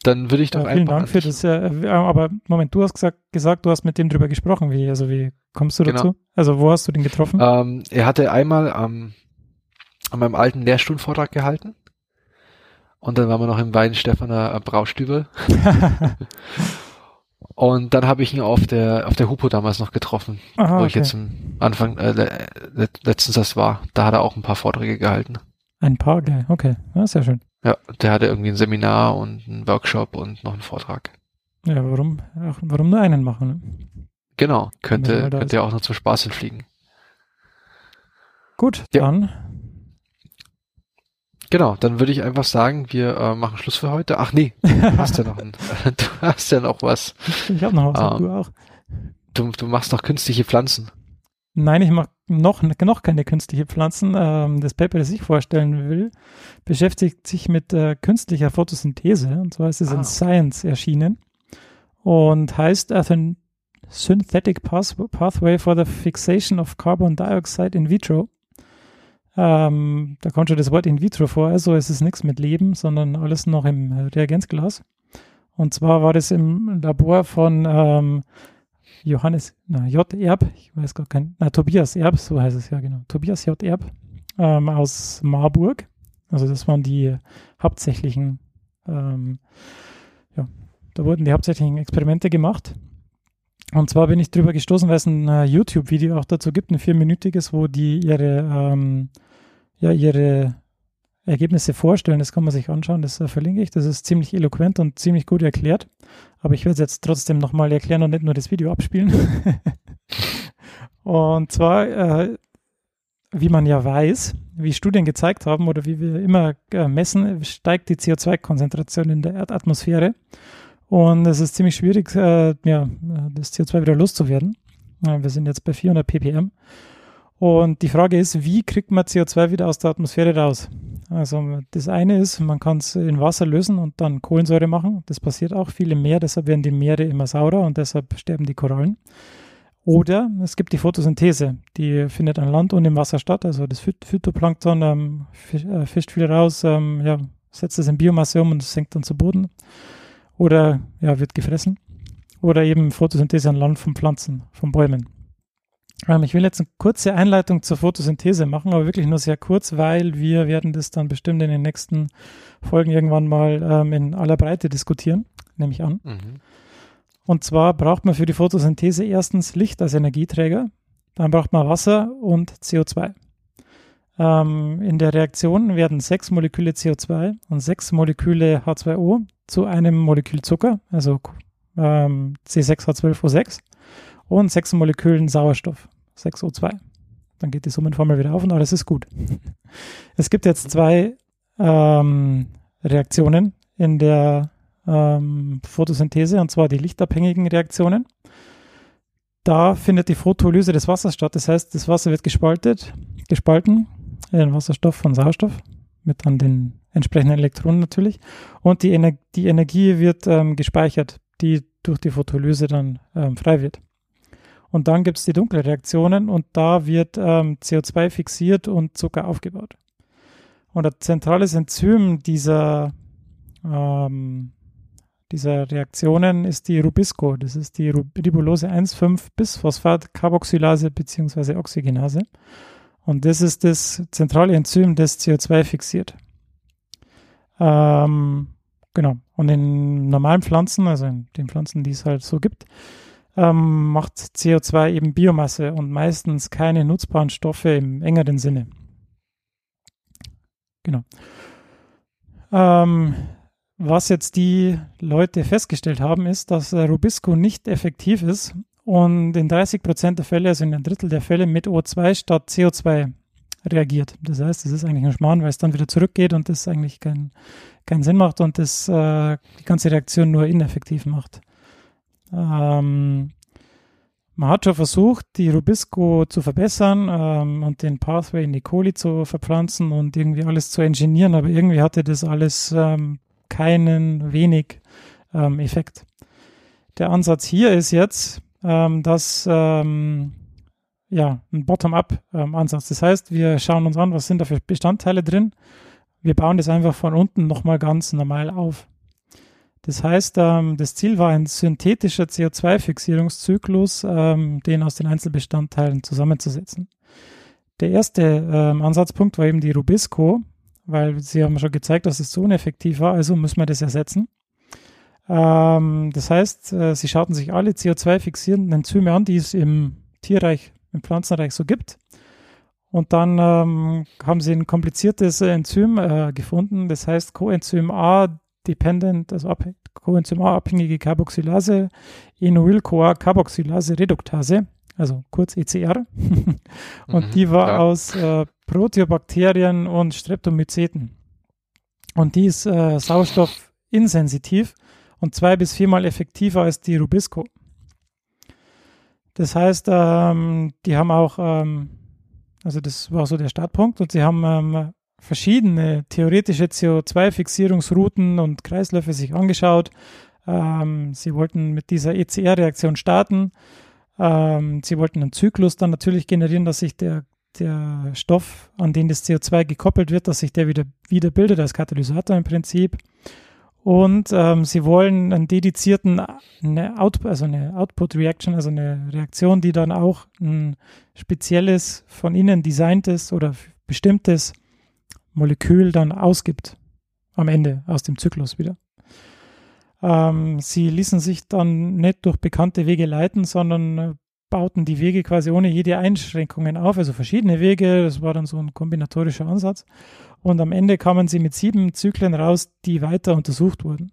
[SPEAKER 2] dann würde ich doch
[SPEAKER 1] ja, Vielen Dank für das. Äh, aber Moment, du hast gesagt, gesagt, du hast mit dem drüber gesprochen. Wie, also wie kommst du genau. dazu? Also wo hast du den getroffen?
[SPEAKER 2] Ähm, er hatte einmal am, an meinem alten Lehrstuhlvortrag gehalten. Und dann waren wir noch im Weinstephaner Braustübel. Und dann habe ich ihn auf der auf der Hupo damals noch getroffen, Aha, wo ich jetzt am Anfang äh, le letztens das war. Da hat er auch ein paar Vorträge gehalten.
[SPEAKER 1] Ein paar, gleich, okay, ja, sehr schön.
[SPEAKER 2] Ja, der hatte irgendwie ein Seminar und einen Workshop und noch einen Vortrag.
[SPEAKER 1] Ja, warum ach, warum nur einen machen? Ne?
[SPEAKER 2] Genau, könnte könnte ja auch noch zum Spaß hinfliegen.
[SPEAKER 1] Gut, ja. dann
[SPEAKER 2] Genau, dann würde ich einfach sagen, wir äh, machen Schluss für heute. Ach nee, du hast ja noch, ein, du hast ja noch was.
[SPEAKER 1] Ich habe noch was, ähm, du auch.
[SPEAKER 2] Du, du machst noch künstliche Pflanzen.
[SPEAKER 1] Nein, ich mache noch, noch keine künstliche Pflanzen. Ähm, das Paper, das ich vorstellen will, beschäftigt sich mit äh, künstlicher Photosynthese. Und zwar ist es ah. in Science erschienen. und heißt a Synthetic Pathway for the Fixation of Carbon Dioxide in Vitro. Ähm, da kommt schon das Wort in vitro vor, also es ist nichts mit Leben, sondern alles noch im Reagenzglas. Und zwar war das im Labor von ähm, Johannes, na, J. Erb, ich weiß gar kein, na, Tobias Erb, so heißt es ja genau, Tobias J. Erb ähm, aus Marburg. Also das waren die hauptsächlichen, ähm, ja, da wurden die hauptsächlichen Experimente gemacht. Und zwar bin ich drüber gestoßen, weil es ein uh, YouTube-Video auch dazu gibt, ein vierminütiges, wo die ihre, ähm, ja, ihre Ergebnisse vorstellen. Das kann man sich anschauen, das uh, verlinke ich. Das ist ziemlich eloquent und ziemlich gut erklärt. Aber ich werde es jetzt trotzdem nochmal erklären und nicht nur das Video abspielen. und zwar, äh, wie man ja weiß, wie Studien gezeigt haben oder wie wir immer äh, messen, steigt die CO2-Konzentration in der Erdatmosphäre. Und es ist ziemlich schwierig, äh, ja, das CO2 wieder loszuwerden. Ja, wir sind jetzt bei 400 ppm. Und die Frage ist, wie kriegt man CO2 wieder aus der Atmosphäre raus? Also das eine ist, man kann es in Wasser lösen und dann Kohlensäure machen. Das passiert auch viel im Meer, deshalb werden die Meere immer saurer und deshalb sterben die Korallen. Oder es gibt die Photosynthese, die findet an Land und im Wasser statt. Also das Phytoplankton ähm, äh, fischt viel raus, ähm, ja, setzt es in Biomasse um und es senkt dann zu Boden oder ja, wird gefressen. Oder eben Photosynthese an Land von Pflanzen, von Bäumen. Ähm, ich will jetzt eine kurze Einleitung zur Photosynthese machen, aber wirklich nur sehr kurz, weil wir werden das dann bestimmt in den nächsten Folgen irgendwann mal ähm, in aller Breite diskutieren, nehme ich an. Mhm. Und zwar braucht man für die Photosynthese erstens Licht als Energieträger, dann braucht man Wasser und CO2. Ähm, in der Reaktion werden sechs Moleküle CO2 und sechs Moleküle H2O zu einem Molekül Zucker, also ähm, C6H12O6 und sechs Molekülen Sauerstoff, 6O2. Dann geht die Summenformel wieder auf und alles ist gut. Es gibt jetzt zwei ähm, Reaktionen in der ähm, Photosynthese, und zwar die lichtabhängigen Reaktionen. Da findet die Photolyse des Wassers statt. Das heißt, das Wasser wird gespaltet, gespalten in Wasserstoff von Sauerstoff mit dann den entsprechenden Elektronen natürlich. Und die, Ener die Energie wird ähm, gespeichert, die durch die Photolyse dann ähm, frei wird. Und dann gibt es die dunkle Reaktionen und da wird ähm, CO2 fixiert und Zucker aufgebaut. Und ein zentrales Enzym dieser, ähm, dieser Reaktionen ist die Rubisco. Das ist die Ribulose 1,5-Bis-Phosphat-Carboxylase bzw. Oxygenase. Und das ist das zentrale Enzym, das CO2 fixiert. Ähm, genau. Und in normalen Pflanzen, also in den Pflanzen, die es halt so gibt, ähm, macht CO2 eben Biomasse und meistens keine nutzbaren Stoffe im engeren Sinne. Genau. Ähm, was jetzt die Leute festgestellt haben, ist, dass Rubisco nicht effektiv ist und in 30 Prozent der Fälle, also in ein Drittel der Fälle, mit O2 statt CO2 reagiert. Das heißt, es ist eigentlich ein Schmarrn, weil es dann wieder zurückgeht und das eigentlich keinen kein Sinn macht und das äh, die ganze Reaktion nur ineffektiv macht. Ähm, man hat schon versucht, die Rubisco zu verbessern ähm, und den Pathway in die Coli zu verpflanzen und irgendwie alles zu ingenieren, aber irgendwie hatte das alles ähm, keinen wenig ähm, Effekt. Der Ansatz hier ist jetzt, ähm, dass ähm, ja, ein Bottom-up-Ansatz. das heißt, wir schauen uns an, was sind da für Bestandteile drin. Wir bauen das einfach von unten nochmal ganz normal auf. Das heißt, ähm, das Ziel war ein synthetischer CO2-Fixierungszyklus, ähm, den aus den Einzelbestandteilen zusammenzusetzen. Der erste ähm, Ansatzpunkt war eben die Rubisco, weil sie haben schon gezeigt, dass es so ineffektiv war, also müssen wir das ersetzen. Ähm, das heißt, äh, sie schauten sich alle CO2-fixierenden Enzyme an, die es im Tierreich, im Pflanzenreich so gibt. Und dann ähm, haben sie ein kompliziertes Enzym äh, gefunden, das heißt Coenzym A dependent, also Coenzym A abhängige Carboxylase, Enoyl-CoA Carboxylase Reduktase, also kurz ECR. und mhm, die war klar. aus äh, Proteobakterien und Streptomyceten. Und die ist äh, sauerstoffinsensitiv und zwei bis viermal effektiver als die Rubisco. Das heißt, ähm, die haben auch, ähm, also das war so der Startpunkt und sie haben ähm, verschiedene theoretische CO2-Fixierungsrouten und Kreisläufe sich angeschaut, Ähm, sie wollten mit dieser ECR-Reaktion starten. Ähm, sie wollten einen Zyklus dann natürlich generieren, dass sich der, der Stoff, an den das CO2 gekoppelt wird, dass sich der wieder, wieder bildet als Katalysator im Prinzip. Und ähm, sie wollen einen dedizierten, eine, Out, also eine Output Reaction, also eine Reaktion, die dann auch ein spezielles, von ihnen designtes oder bestimmtes Molekül dann ausgibt. Am Ende aus dem Zyklus wieder. Ähm, sie ließen sich dann nicht durch bekannte Wege leiten, sondern äh, bauten die Wege quasi ohne jede Einschränkungen auf, also verschiedene Wege. Das war dann so ein kombinatorischer Ansatz. Und am Ende kamen sie mit sieben Zyklen raus, die weiter untersucht wurden.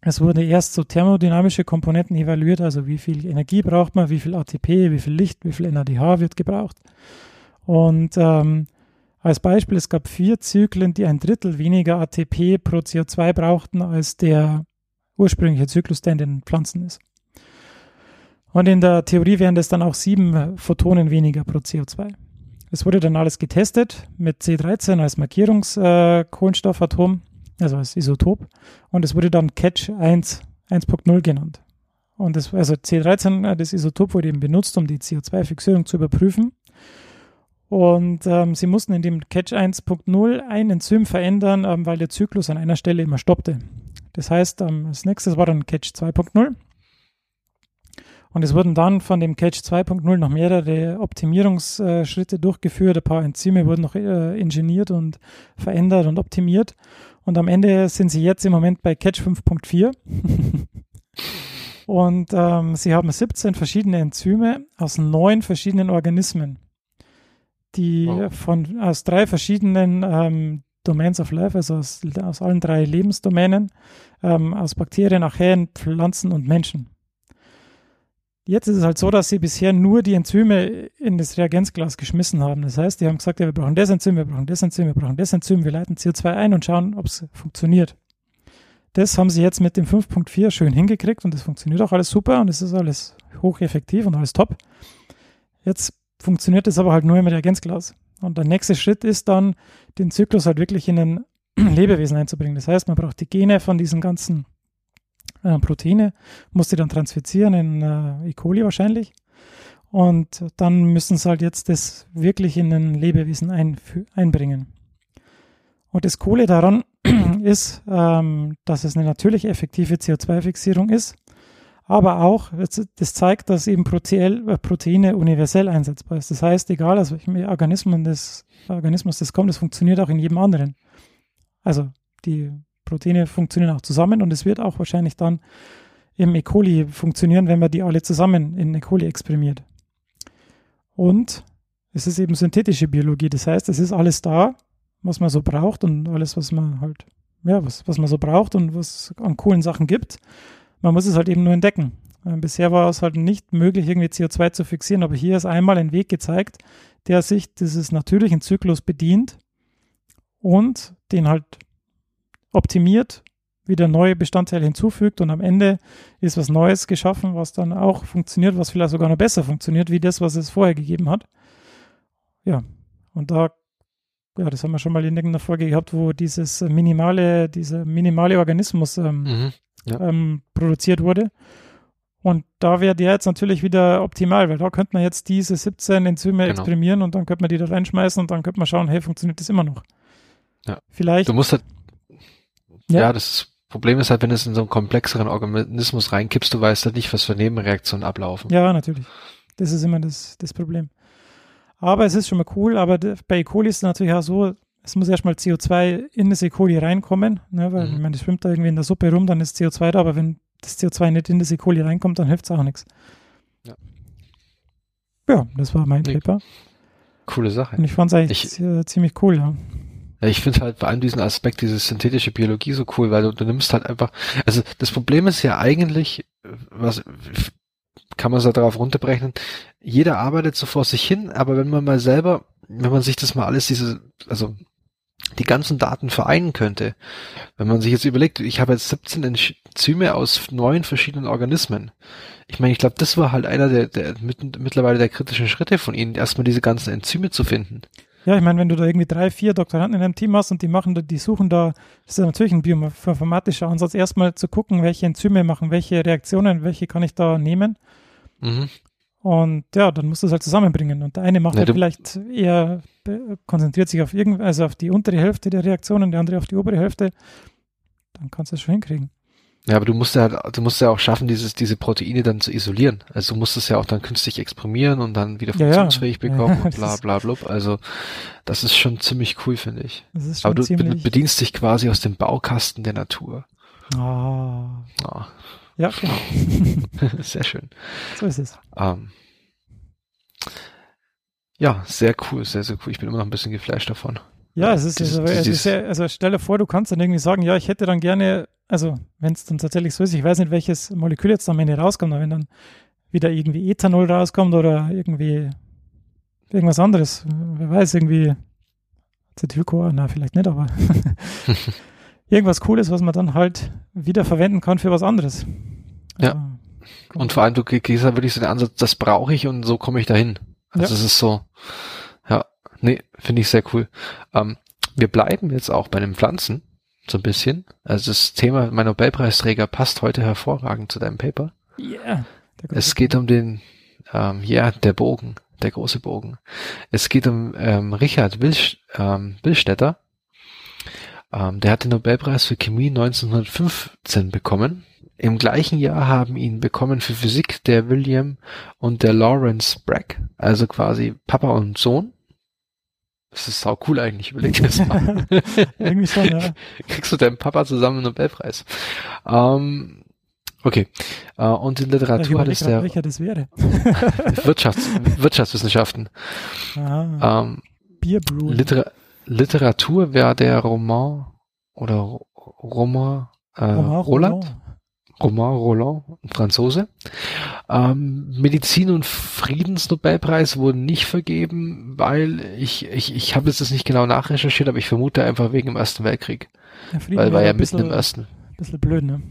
[SPEAKER 1] Es wurden erst so thermodynamische Komponenten evaluiert, also wie viel Energie braucht man, wie viel ATP, wie viel Licht, wie viel NADH wird gebraucht. Und ähm, als Beispiel, es gab vier Zyklen, die ein Drittel weniger ATP pro CO2 brauchten als der ursprüngliche Zyklus, der in den Pflanzen ist. Und in der Theorie wären das dann auch sieben Photonen weniger pro CO2. Es wurde dann alles getestet mit C13 als Markierungskohlenstoffatom, äh, also als Isotop. Und es wurde dann Catch 1, 1.0 genannt. Und das, also C13, äh, das Isotop wurde eben benutzt, um die CO2-Fixierung zu überprüfen. Und ähm, sie mussten in dem Catch 1.0 ein Enzym verändern, ähm, weil der Zyklus an einer Stelle immer stoppte. Das heißt, ähm, als nächstes war dann Catch 2.0. Und es wurden dann von dem Catch 2.0 noch mehrere Optimierungsschritte durchgeführt. Ein paar Enzyme wurden noch äh, ingeniert und verändert und optimiert. Und am Ende sind sie jetzt im Moment bei Catch 5.4. und ähm, sie haben 17 verschiedene Enzyme aus neun verschiedenen Organismen, die wow. von, aus drei verschiedenen ähm, Domains of Life, also aus, aus allen drei Lebensdomänen, ähm, aus Bakterien, Archäen, Pflanzen und Menschen. Jetzt ist es halt so, dass sie bisher nur die Enzyme in das Reagenzglas geschmissen haben. Das heißt, die haben gesagt, ja, wir brauchen das Enzym, wir brauchen das Enzym, wir brauchen das Enzym, wir leiten CO2 ein und schauen, ob es funktioniert. Das haben sie jetzt mit dem 5.4 schön hingekriegt und das funktioniert auch alles super und es ist alles hocheffektiv und alles top. Jetzt funktioniert das aber halt nur im Reagenzglas. Und der nächste Schritt ist dann, den Zyklus halt wirklich in ein Lebewesen einzubringen. Das heißt, man braucht die Gene von diesen ganzen äh, Proteine, muss die dann transfizieren in äh, E. coli wahrscheinlich. Und dann müssen sie halt jetzt das wirklich in ein Lebewesen einbringen. Und das Coole daran ist, ähm, dass es eine natürliche effektive CO2-Fixierung ist, aber auch, das zeigt, dass eben äh, Proteine universell einsetzbar ist. Das heißt, egal aus welchem Organismus das, Organismus das kommt, das funktioniert auch in jedem anderen. Also die Proteine funktionieren auch zusammen und es wird auch wahrscheinlich dann im E. coli funktionieren, wenn man die alle zusammen in E. coli exprimiert. Und es ist eben synthetische Biologie, das heißt, es ist alles da, was man so braucht und alles, was man halt, ja, was, was man so braucht und was an coolen Sachen gibt. Man muss es halt eben nur entdecken. Äh, bisher war es halt nicht möglich, irgendwie CO2 zu fixieren, aber hier ist einmal ein Weg gezeigt, der sich dieses natürlichen Zyklus bedient und den halt optimiert, wieder neue Bestandteile hinzufügt und am Ende ist was Neues geschaffen, was dann auch funktioniert, was vielleicht sogar noch besser funktioniert, wie das, was es vorher gegeben hat. Ja, und da, ja, das haben wir schon mal in irgendeiner Folge gehabt, wo dieses minimale, dieser minimale Organismus ähm, mhm, ja. ähm, produziert wurde. Und da wäre der jetzt natürlich wieder optimal, weil da könnte man jetzt diese 17 Enzyme genau. exprimieren und dann könnte man die da reinschmeißen und dann könnte man schauen, hey, funktioniert das immer noch?
[SPEAKER 2] Ja. Vielleicht. Du musst halt ja, ja das Problem ist halt, wenn du es in so einen komplexeren Organismus reinkippst, du weißt halt nicht, was für Nebenreaktionen ablaufen.
[SPEAKER 1] Ja, natürlich. Das ist immer das, das Problem. Aber es ist schon mal cool, aber bei E. coli ist es natürlich auch so, es muss erstmal CO2 in das E. coli reinkommen, ne, weil mhm. wenn man das schwimmt da irgendwie in der Suppe rum, dann ist CO2 da, aber wenn das CO2 nicht in das E. coli reinkommt, dann hilft es auch nichts. Ja. ja, das war mein nee. Paper.
[SPEAKER 2] Coole Sache.
[SPEAKER 1] Und ich fand es eigentlich ich, ziemlich cool, ja.
[SPEAKER 2] Ja, ich finde halt vor allem diesen Aspekt, diese synthetische Biologie so cool, weil du, du nimmst halt einfach, also das Problem ist ja eigentlich, was kann man so darauf runterbrechen, jeder arbeitet so vor sich hin, aber wenn man mal selber, wenn man sich das mal alles diese, also die ganzen Daten vereinen könnte, wenn man sich jetzt überlegt, ich habe jetzt 17 Enzyme aus neun verschiedenen Organismen. Ich meine, ich glaube, das war halt einer der, der mit, mittlerweile der kritischen Schritte von ihnen, erstmal diese ganzen Enzyme zu finden.
[SPEAKER 1] Ja, ich meine, wenn du da irgendwie drei, vier Doktoranden in einem Team hast und die machen da, die suchen da, das ist natürlich ein bioinformatischer Ansatz, erstmal zu gucken, welche Enzyme machen, welche Reaktionen, welche kann ich da nehmen.
[SPEAKER 2] Mhm.
[SPEAKER 1] Und ja, dann musst du es halt zusammenbringen. Und der eine macht
[SPEAKER 2] Ja,
[SPEAKER 1] halt vielleicht eher, konzentriert sich auf irgend, also auf die untere Hälfte der Reaktionen, der andere auf die obere Hälfte. Dann kannst du es schon hinkriegen.
[SPEAKER 2] Ja, aber du musst ja, du musst ja auch schaffen, dieses, diese Proteine dann zu isolieren. Also du musst es ja auch dann künstlich exprimieren und dann wieder
[SPEAKER 1] Ja, ja.
[SPEAKER 2] funktionsfähig bekommen
[SPEAKER 1] Ja,
[SPEAKER 2] und bla bla blub. Also das ist schon ziemlich cool, finde ich.
[SPEAKER 1] Das ist schon
[SPEAKER 2] Aber du bedienst dich quasi aus dem Baukasten der Natur.
[SPEAKER 1] ah,
[SPEAKER 2] Ah,
[SPEAKER 1] ja, genau.
[SPEAKER 2] sehr schön.
[SPEAKER 1] so ist es.
[SPEAKER 2] Ähm, ja, sehr cool, sehr, sehr cool. Ich bin immer noch ein bisschen geflasht davon.
[SPEAKER 1] Ja, es ist,
[SPEAKER 2] Dieses-
[SPEAKER 1] also, es ist ja, also stell dir vor, du kannst dann irgendwie sagen, ja, ich hätte dann gerne, also wenn es dann tatsächlich so ist, ich weiß nicht, welches Molekül jetzt am Ende rauskommt, aber wenn dann wieder irgendwie Ethanol rauskommt oder irgendwie irgendwas anderes, wer weiß, irgendwie Acetylcoa, na, vielleicht nicht, aber irgendwas Cooles, was man dann halt wieder verwenden kann für was anderes.
[SPEAKER 2] Ja.
[SPEAKER 1] Also,
[SPEAKER 2] Und vor allem, du gehst ja wirklich so den Ansatz, das brauche ich und so komme ich dahin. Also
[SPEAKER 1] Ja.
[SPEAKER 2] es ist so, nee, finde ich sehr cool. Ähm, wir bleiben jetzt auch bei den Pflanzen, so ein bisschen. Also das Thema, mein Nobelpreisträger passt heute hervorragend zu deinem Paper.
[SPEAKER 1] Yeah. Der
[SPEAKER 2] Es geht um den, ähm, ja, der Bogen, der große Bogen. Es geht um ähm, Richard Wilsch, ähm, Willstetter. Ähm, der hat den Nobelpreis für Chemie 1915 bekommen. Im gleichen Jahr haben ihn bekommen für Physik der William und der Lawrence Bragg, also quasi Papa und Sohn. Das ist sau cool eigentlich, überleg dir das mal.
[SPEAKER 1] Irgendwie schon, ja.
[SPEAKER 2] Kriegst du deinem Papa zusammen einen Nobelpreis. Ähm, okay. Äh, und in Literatur hat es der
[SPEAKER 1] welcher das wäre.
[SPEAKER 2] Wirtschafts
[SPEAKER 1] Aha,
[SPEAKER 2] Wirtschaftswissenschaften. Ähm,
[SPEAKER 1] Bierbrewing.
[SPEAKER 2] Litera Literatur wäre der Roman oder Ro- Roman, äh,
[SPEAKER 1] Romain
[SPEAKER 2] Roland,
[SPEAKER 1] Rolland.
[SPEAKER 2] Roman Roland, ein Franzose. Ähm, Medizin und Friedensnobelpreis wurden nicht vergeben, weil ich ich ich habe jetzt das nicht genau nachrecherchiert, aber ich vermute einfach wegen dem Ersten Weltkrieg,
[SPEAKER 1] Ja, Frieden
[SPEAKER 2] weil war ja
[SPEAKER 1] ein
[SPEAKER 2] mitten im Ersten.
[SPEAKER 1] Bisschen blöd, ne?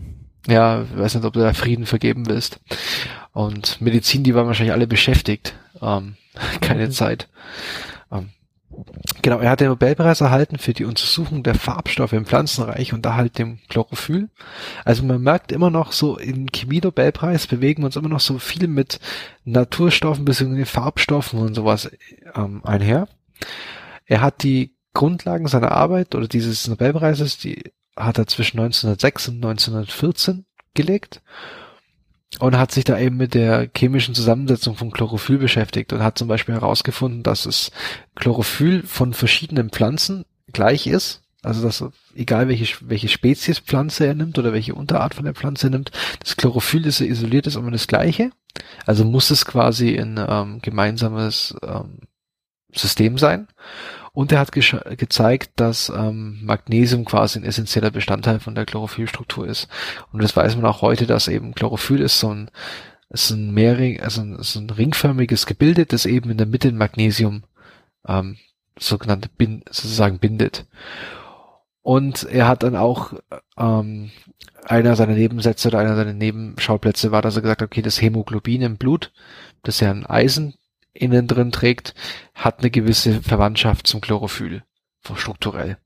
[SPEAKER 2] Ja, ich weiß nicht, ob du da Frieden vergeben willst. Und Medizin, die waren wahrscheinlich alle beschäftigt. Ähm, keine
[SPEAKER 1] Okay.
[SPEAKER 2] Zeit. Ähm, genau, er hat den Nobelpreis erhalten für die Untersuchung der Farbstoffe im Pflanzenreich und da halt dem Chlorophyll. Also man merkt immer noch so, im Chemie-Nobelpreis bewegen wir uns immer noch so viel mit Naturstoffen bzw. Farbstoffen und sowas ähm, einher. Er hat die Grundlagen seiner Arbeit oder dieses Nobelpreises, die hat er zwischen 1906 und 1914 gelegt und hat sich da eben mit der chemischen Zusammensetzung von Chlorophyll beschäftigt und hat zum Beispiel herausgefunden, dass es Chlorophyll von verschiedenen Pflanzen gleich ist. Also dass egal welche, welche Spezies Pflanze er nimmt oder welche Unterart von der Pflanze er nimmt, das Chlorophyll, das er isoliert ist, immer das gleiche. Also muss es quasi ein ähm, gemeinsames ähm, System sein. Und er hat gezeigt, dass ähm, Magnesium quasi ein essentieller Bestandteil von der Chlorophyllstruktur ist. Und das weiß man auch heute, dass eben Chlorophyll ist so ein, ist ein mehrring, also ein, ist ein ringförmiges Gebilde, das eben in der Mitte Magnesium ähm, sogenannte bin, sozusagen bindet. Und er hat dann auch ähm, einer seiner Nebensätze oder einer seiner Nebenschauplätze war, dass er gesagt hat, okay, das Hämoglobin im Blut, das ja ein Eisen innen drin trägt, hat eine gewisse Verwandtschaft zum Chlorophyll, strukturell.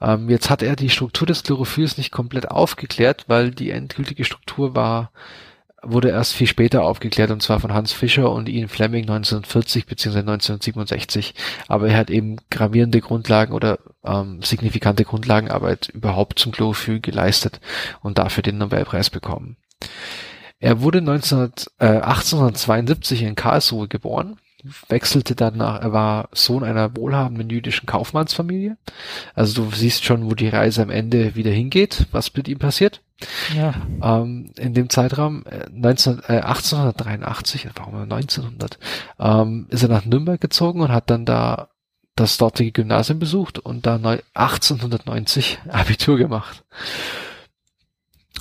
[SPEAKER 2] Ähm, jetzt hat er die Struktur des Chlorophylls nicht komplett aufgeklärt, weil die endgültige Struktur war, wurde erst viel später aufgeklärt, und zwar von Hans Fischer und Ian Fleming 1940 bzw. 1967. Aber er hat eben gravierende Grundlagen oder ähm, signifikante Grundlagenarbeit überhaupt zum Chlorophyll geleistet und dafür den Nobelpreis bekommen. Er wurde 19, äh, 1872 in Karlsruhe geboren, wechselte danach, er war Sohn einer wohlhabenden jüdischen Kaufmannsfamilie. Also du siehst schon, wo die Reise am Ende wieder hingeht, was mit ihm passiert.
[SPEAKER 1] Ja,
[SPEAKER 2] Ähm, in dem Zeitraum äh, 19, äh, 1883, warum 1900, ähm, ist er nach Nürnberg gezogen und hat dann da das dortige Gymnasium besucht und da neu, 1890 Abitur gemacht.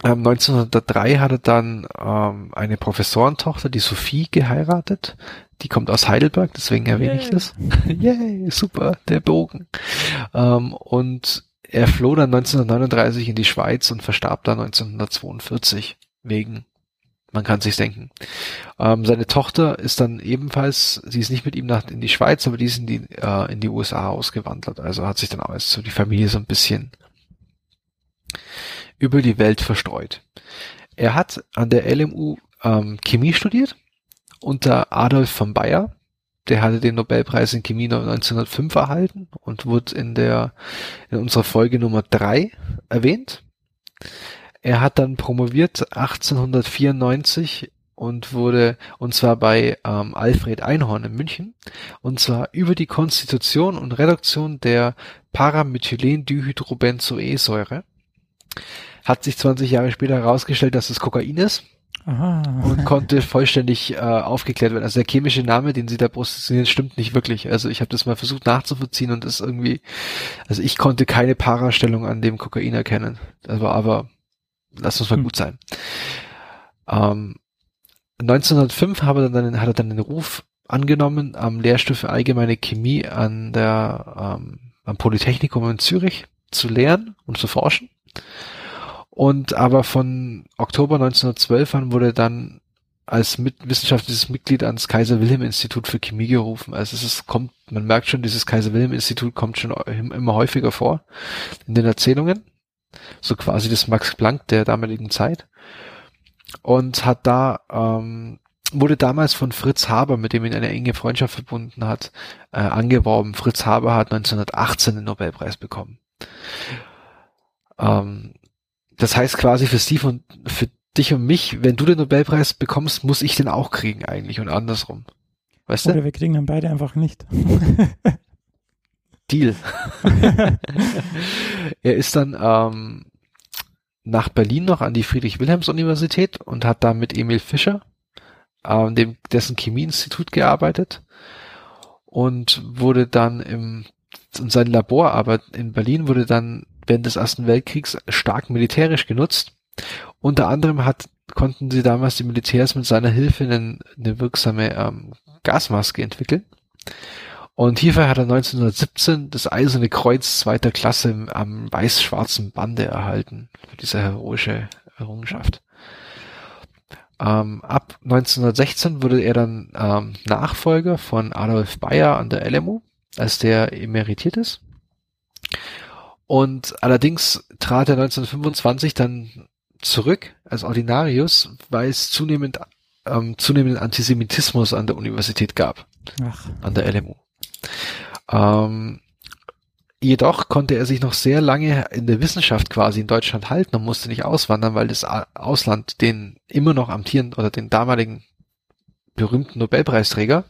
[SPEAKER 2] Ähm, 1903 hat er dann ähm, eine Professorentochter, die Sophie, geheiratet. Die kommt aus Heidelberg, deswegen erwähne ich das. Yay, super, der Bogen. Ähm, und er floh dann 1939 in die Schweiz und verstarb dann 1942 wegen man kann sich denken. Ähm, seine Tochter ist dann ebenfalls, sie ist nicht mit ihm nach in die Schweiz, aber die ist in die äh, in die USA ausgewandert. Also hat sich dann auch so die Familie so ein bisschen über die Welt verstreut. Er hat an der LMU ähm, Chemie studiert unter Adolf von Bayer. Der hatte den Nobelpreis in Chemie 1905 erhalten und wurde in der in unserer Folge Nummer drei erwähnt. Er hat dann promoviert 1894 und wurde, und zwar bei ähm, Alfred Einhorn in München, und zwar über die Konstitution und Reduktion der Paramethylendihydrobenzoesäure. Hat sich 20 Jahre später herausgestellt, dass es Kokain ist
[SPEAKER 1] Aha.
[SPEAKER 2] und konnte vollständig äh, aufgeklärt werden. Also der chemische Name, den sie da positionieren, stimmt nicht wirklich. Also ich habe das mal versucht nachzuvollziehen und das irgendwie, also ich konnte keine Parastellung an dem Kokain erkennen. War aber lass uns mal
[SPEAKER 1] Hm.
[SPEAKER 2] gut sein. Ähm, 1905 hat er, dann, hat er dann den Ruf angenommen, am Lehrstuhl für allgemeine Chemie an der, ähm, am Polytechnikum in Zürich zu lehren und zu forschen. Und aber von Oktober 1912 an wurde dann als mit, wissenschaftliches Mitglied ans Kaiser Wilhelm Institut für Chemie gerufen. Also es ist, kommt, man merkt schon, dieses Kaiser Wilhelm Institut kommt schon immer häufiger vor in den Erzählungen so quasi das Max Planck der damaligen Zeit und hat da ähm, wurde damals von Fritz Haber, mit dem ihn eine enge Freundschaft verbunden hat, äh, angeworben. Fritz Haber hat 1918 den Nobelpreis bekommen. Ähm, das heißt quasi für Steve und für dich und mich, wenn du den Nobelpreis bekommst, muss ich den auch kriegen eigentlich und andersrum. Weißt du?
[SPEAKER 1] Oder wir kriegen dann beide einfach nicht.
[SPEAKER 2] Deal. er ist dann ähm, nach Berlin noch an die Friedrich-Wilhelms-Universität und hat da mit Emil Fischer, ähm, dem, dessen Chemieinstitut gearbeitet und wurde dann im und sein Laborarbeit in Berlin wurde dann während des Ersten Weltkriegs stark militärisch genutzt. Unter anderem hat konnten sie damals die Militärs mit seiner Hilfe eine, eine wirksame ähm, Gasmaske entwickeln. Und hierfür hat er 1917 das Eiserne Kreuz zweiter Klasse am weiß-schwarzen Bande erhalten für diese heroische Errungenschaft. Ähm, ab 1916 wurde er dann ähm, Nachfolger von Adolf Bayer an der LMU, als der emeritiert ist. Und allerdings trat er 1925 dann zurück als Ordinarius, weil es zunehmend ähm, zunehmenden Antisemitismus an der Universität gab
[SPEAKER 1] Ach,
[SPEAKER 2] an der LMU. Ähm, jedoch konnte er sich noch sehr lange in der Wissenschaft quasi in Deutschland halten und musste nicht auswandern, weil das Ausland den immer noch amtierenden oder den damaligen berühmten Nobelpreisträger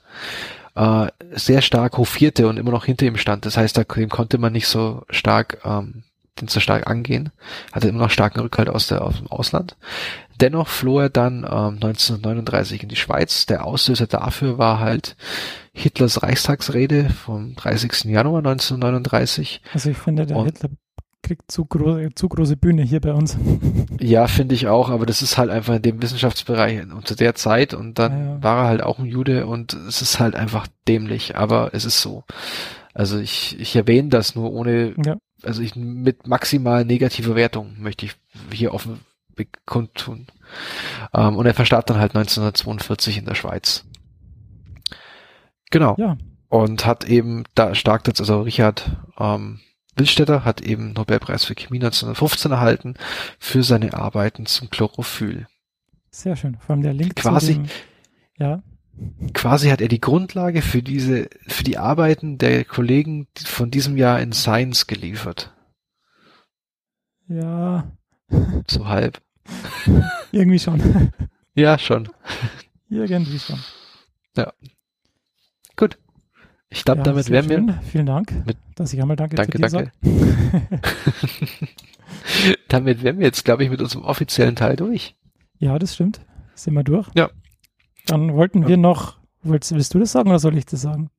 [SPEAKER 2] äh, sehr stark hofierte und immer noch hinter ihm stand. Das heißt, da, dem konnte man nicht so stark, ähm, den so stark angehen, hatte immer noch starken Rückhalt aus, der, aus dem Ausland. Dennoch floh er dann ähm, 1939 in die Schweiz. Der Auslöser dafür war halt Hitlers Reichstagsrede vom 30. Januar 1939.
[SPEAKER 1] also ich finde, der
[SPEAKER 2] Und-
[SPEAKER 1] Hitler kriegt zu, große zu große Bühne hier bei uns.
[SPEAKER 2] Ja, finde ich auch, aber das ist halt einfach in dem Wissenschaftsbereich unter der Zeit und dann
[SPEAKER 1] Ja, ja.
[SPEAKER 2] war er halt auch ein Jude und es ist halt einfach dämlich, aber es ist so. Also ich, ich erwähne das nur ohne,
[SPEAKER 1] Ja.
[SPEAKER 2] also ich mit maximal negativer Wertung möchte ich hier offen bekundtun. Ähm, und er verstarb dann halt 1942 in der Schweiz. Genau.
[SPEAKER 1] Ja,
[SPEAKER 2] Und hat eben da stark dazu, also Richard ähm, Wildstätter hat eben Nobelpreis für Chemie 1915 erhalten für seine Arbeiten zum Chlorophyll.
[SPEAKER 1] sehr schön. Vor allem der Link
[SPEAKER 2] Quasi-
[SPEAKER 1] zu dem, ja,
[SPEAKER 2] Quasi hat er die Grundlage für diese, für die Arbeiten der Kollegen von diesem Jahr in Science geliefert.
[SPEAKER 1] ja,
[SPEAKER 2] So halb.
[SPEAKER 1] irgendwie schon.
[SPEAKER 2] Ja, schon.
[SPEAKER 1] irgendwie schon.
[SPEAKER 2] Gut. Ich glaube,
[SPEAKER 1] ja,
[SPEAKER 2] damit wären wir,
[SPEAKER 1] schön. Vielen Dank,
[SPEAKER 2] Mit-
[SPEAKER 1] dass ich einmal Danke,
[SPEAKER 2] Danke, danke. damit wären wir jetzt, glaube ich, mit unserem offiziellen Teil durch.
[SPEAKER 1] Ja, das stimmt. Sind wir durch?
[SPEAKER 2] Ja.
[SPEAKER 1] Dann wollten
[SPEAKER 2] Ja.
[SPEAKER 1] wir noch, willst, willst du das sagen oder soll ich das sagen?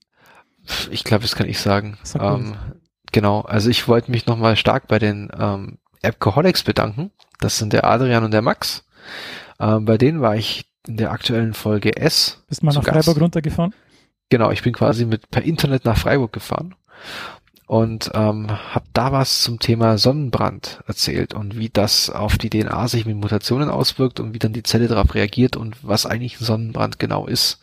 [SPEAKER 2] Ich glaube, das kann ich sagen. Ähm, genau, also ich wollte mich nochmal stark bei den ähm, Alcoholics bedanken. Das sind der Adrian und der Max. Ähm, bei denen war ich in der aktuellen Folge S.
[SPEAKER 1] Bist mal nach
[SPEAKER 2] Gast.
[SPEAKER 1] Freiburg runtergefahren?
[SPEAKER 2] Genau, ich bin quasi mit per Internet nach Freiburg gefahren. und ähm, habe da was zum Thema Sonnenbrand erzählt und wie das auf die DNA sich mit Mutationen auswirkt und wie dann die Zelle darauf reagiert und was eigentlich ein Sonnenbrand genau ist.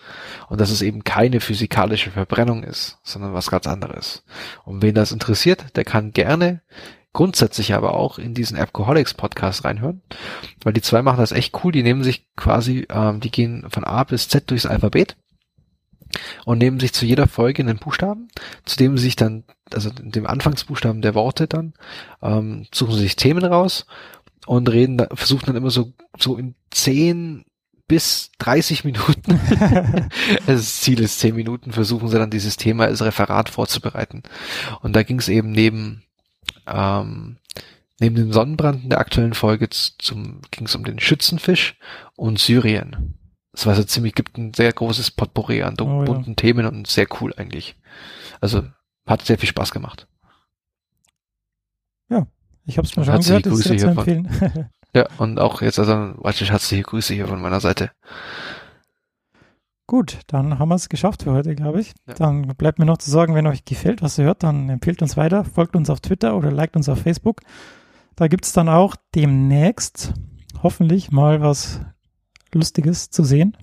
[SPEAKER 2] Und dass es eben keine physikalische Verbrennung ist, sondern was ganz anderes. Und wen das interessiert, der kann gerne grundsätzlich aber auch in diesen Appcoholics Podcast reinhören, weil die zwei machen das echt cool. Die nehmen sich quasi, ähm, die gehen von A bis Z durchs Alphabet und nehmen sich zu jeder Folge einen Buchstaben, zu dem sie sich dann, also dem Anfangsbuchstaben der Worte dann, ähm, suchen sie sich Themen raus und reden, versuchen dann immer so, so in zehn bis 30 Minuten, also das Ziel ist zehn Minuten, versuchen sie dann dieses Thema als Referat vorzubereiten. Und da ging es eben neben, ähm, neben dem Sonnenbrand in der aktuellen Folge zum, ging es um den Schützenfisch und Syrien. Es war so ziemlich, gibt ein sehr großes Potpourri an oh, bunten ja. Themen und sehr cool eigentlich. Also hat sehr viel Spaß gemacht.
[SPEAKER 1] Ja, ich habe es mir schon angehört, ist sehr zu empfehlen.
[SPEAKER 2] ja, und auch jetzt also herzliche Grüße hier von meiner Seite.
[SPEAKER 1] Gut, dann haben wir es geschafft für heute, glaube ich. Ja. Dann bleibt mir noch zu sagen, wenn euch gefällt, was ihr hört, dann empfehlt uns weiter, folgt uns auf Twitter oder liked uns auf Facebook. Da gibt es dann auch demnächst hoffentlich mal was Lustiges zu sehen.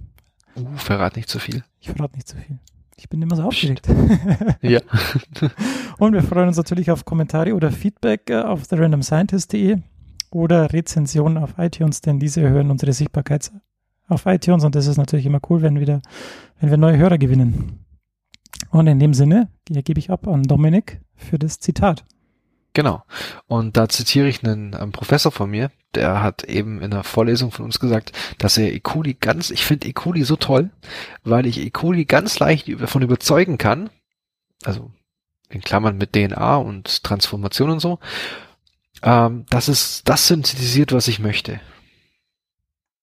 [SPEAKER 2] Uh, verrat nicht zu viel.
[SPEAKER 1] Ich verrate nicht zu viel. Ich bin immer so aufgeregt.
[SPEAKER 2] ja.
[SPEAKER 1] Und wir freuen uns natürlich auf Kommentare oder Feedback äh, auf therandomscientist.de oder Rezensionen auf iTunes, denn diese erhöhen unsere Sichtbarkeit auf iTunes und das ist natürlich immer cool, wenn, wieder, wenn wir neue Hörer gewinnen. Und in dem Sinne gebe ich ab an Dominik für das Zitat.
[SPEAKER 2] Genau. Und da zitiere ich einen, einen Professor von mir, der hat eben in einer Vorlesung von uns gesagt, dass er E. ganz, ich finde E. so toll, weil ich E. ganz leicht davon überzeugen kann, also in Klammern mit DNA und Transformation und so, ähm, dass es das synthetisiert, was ich möchte.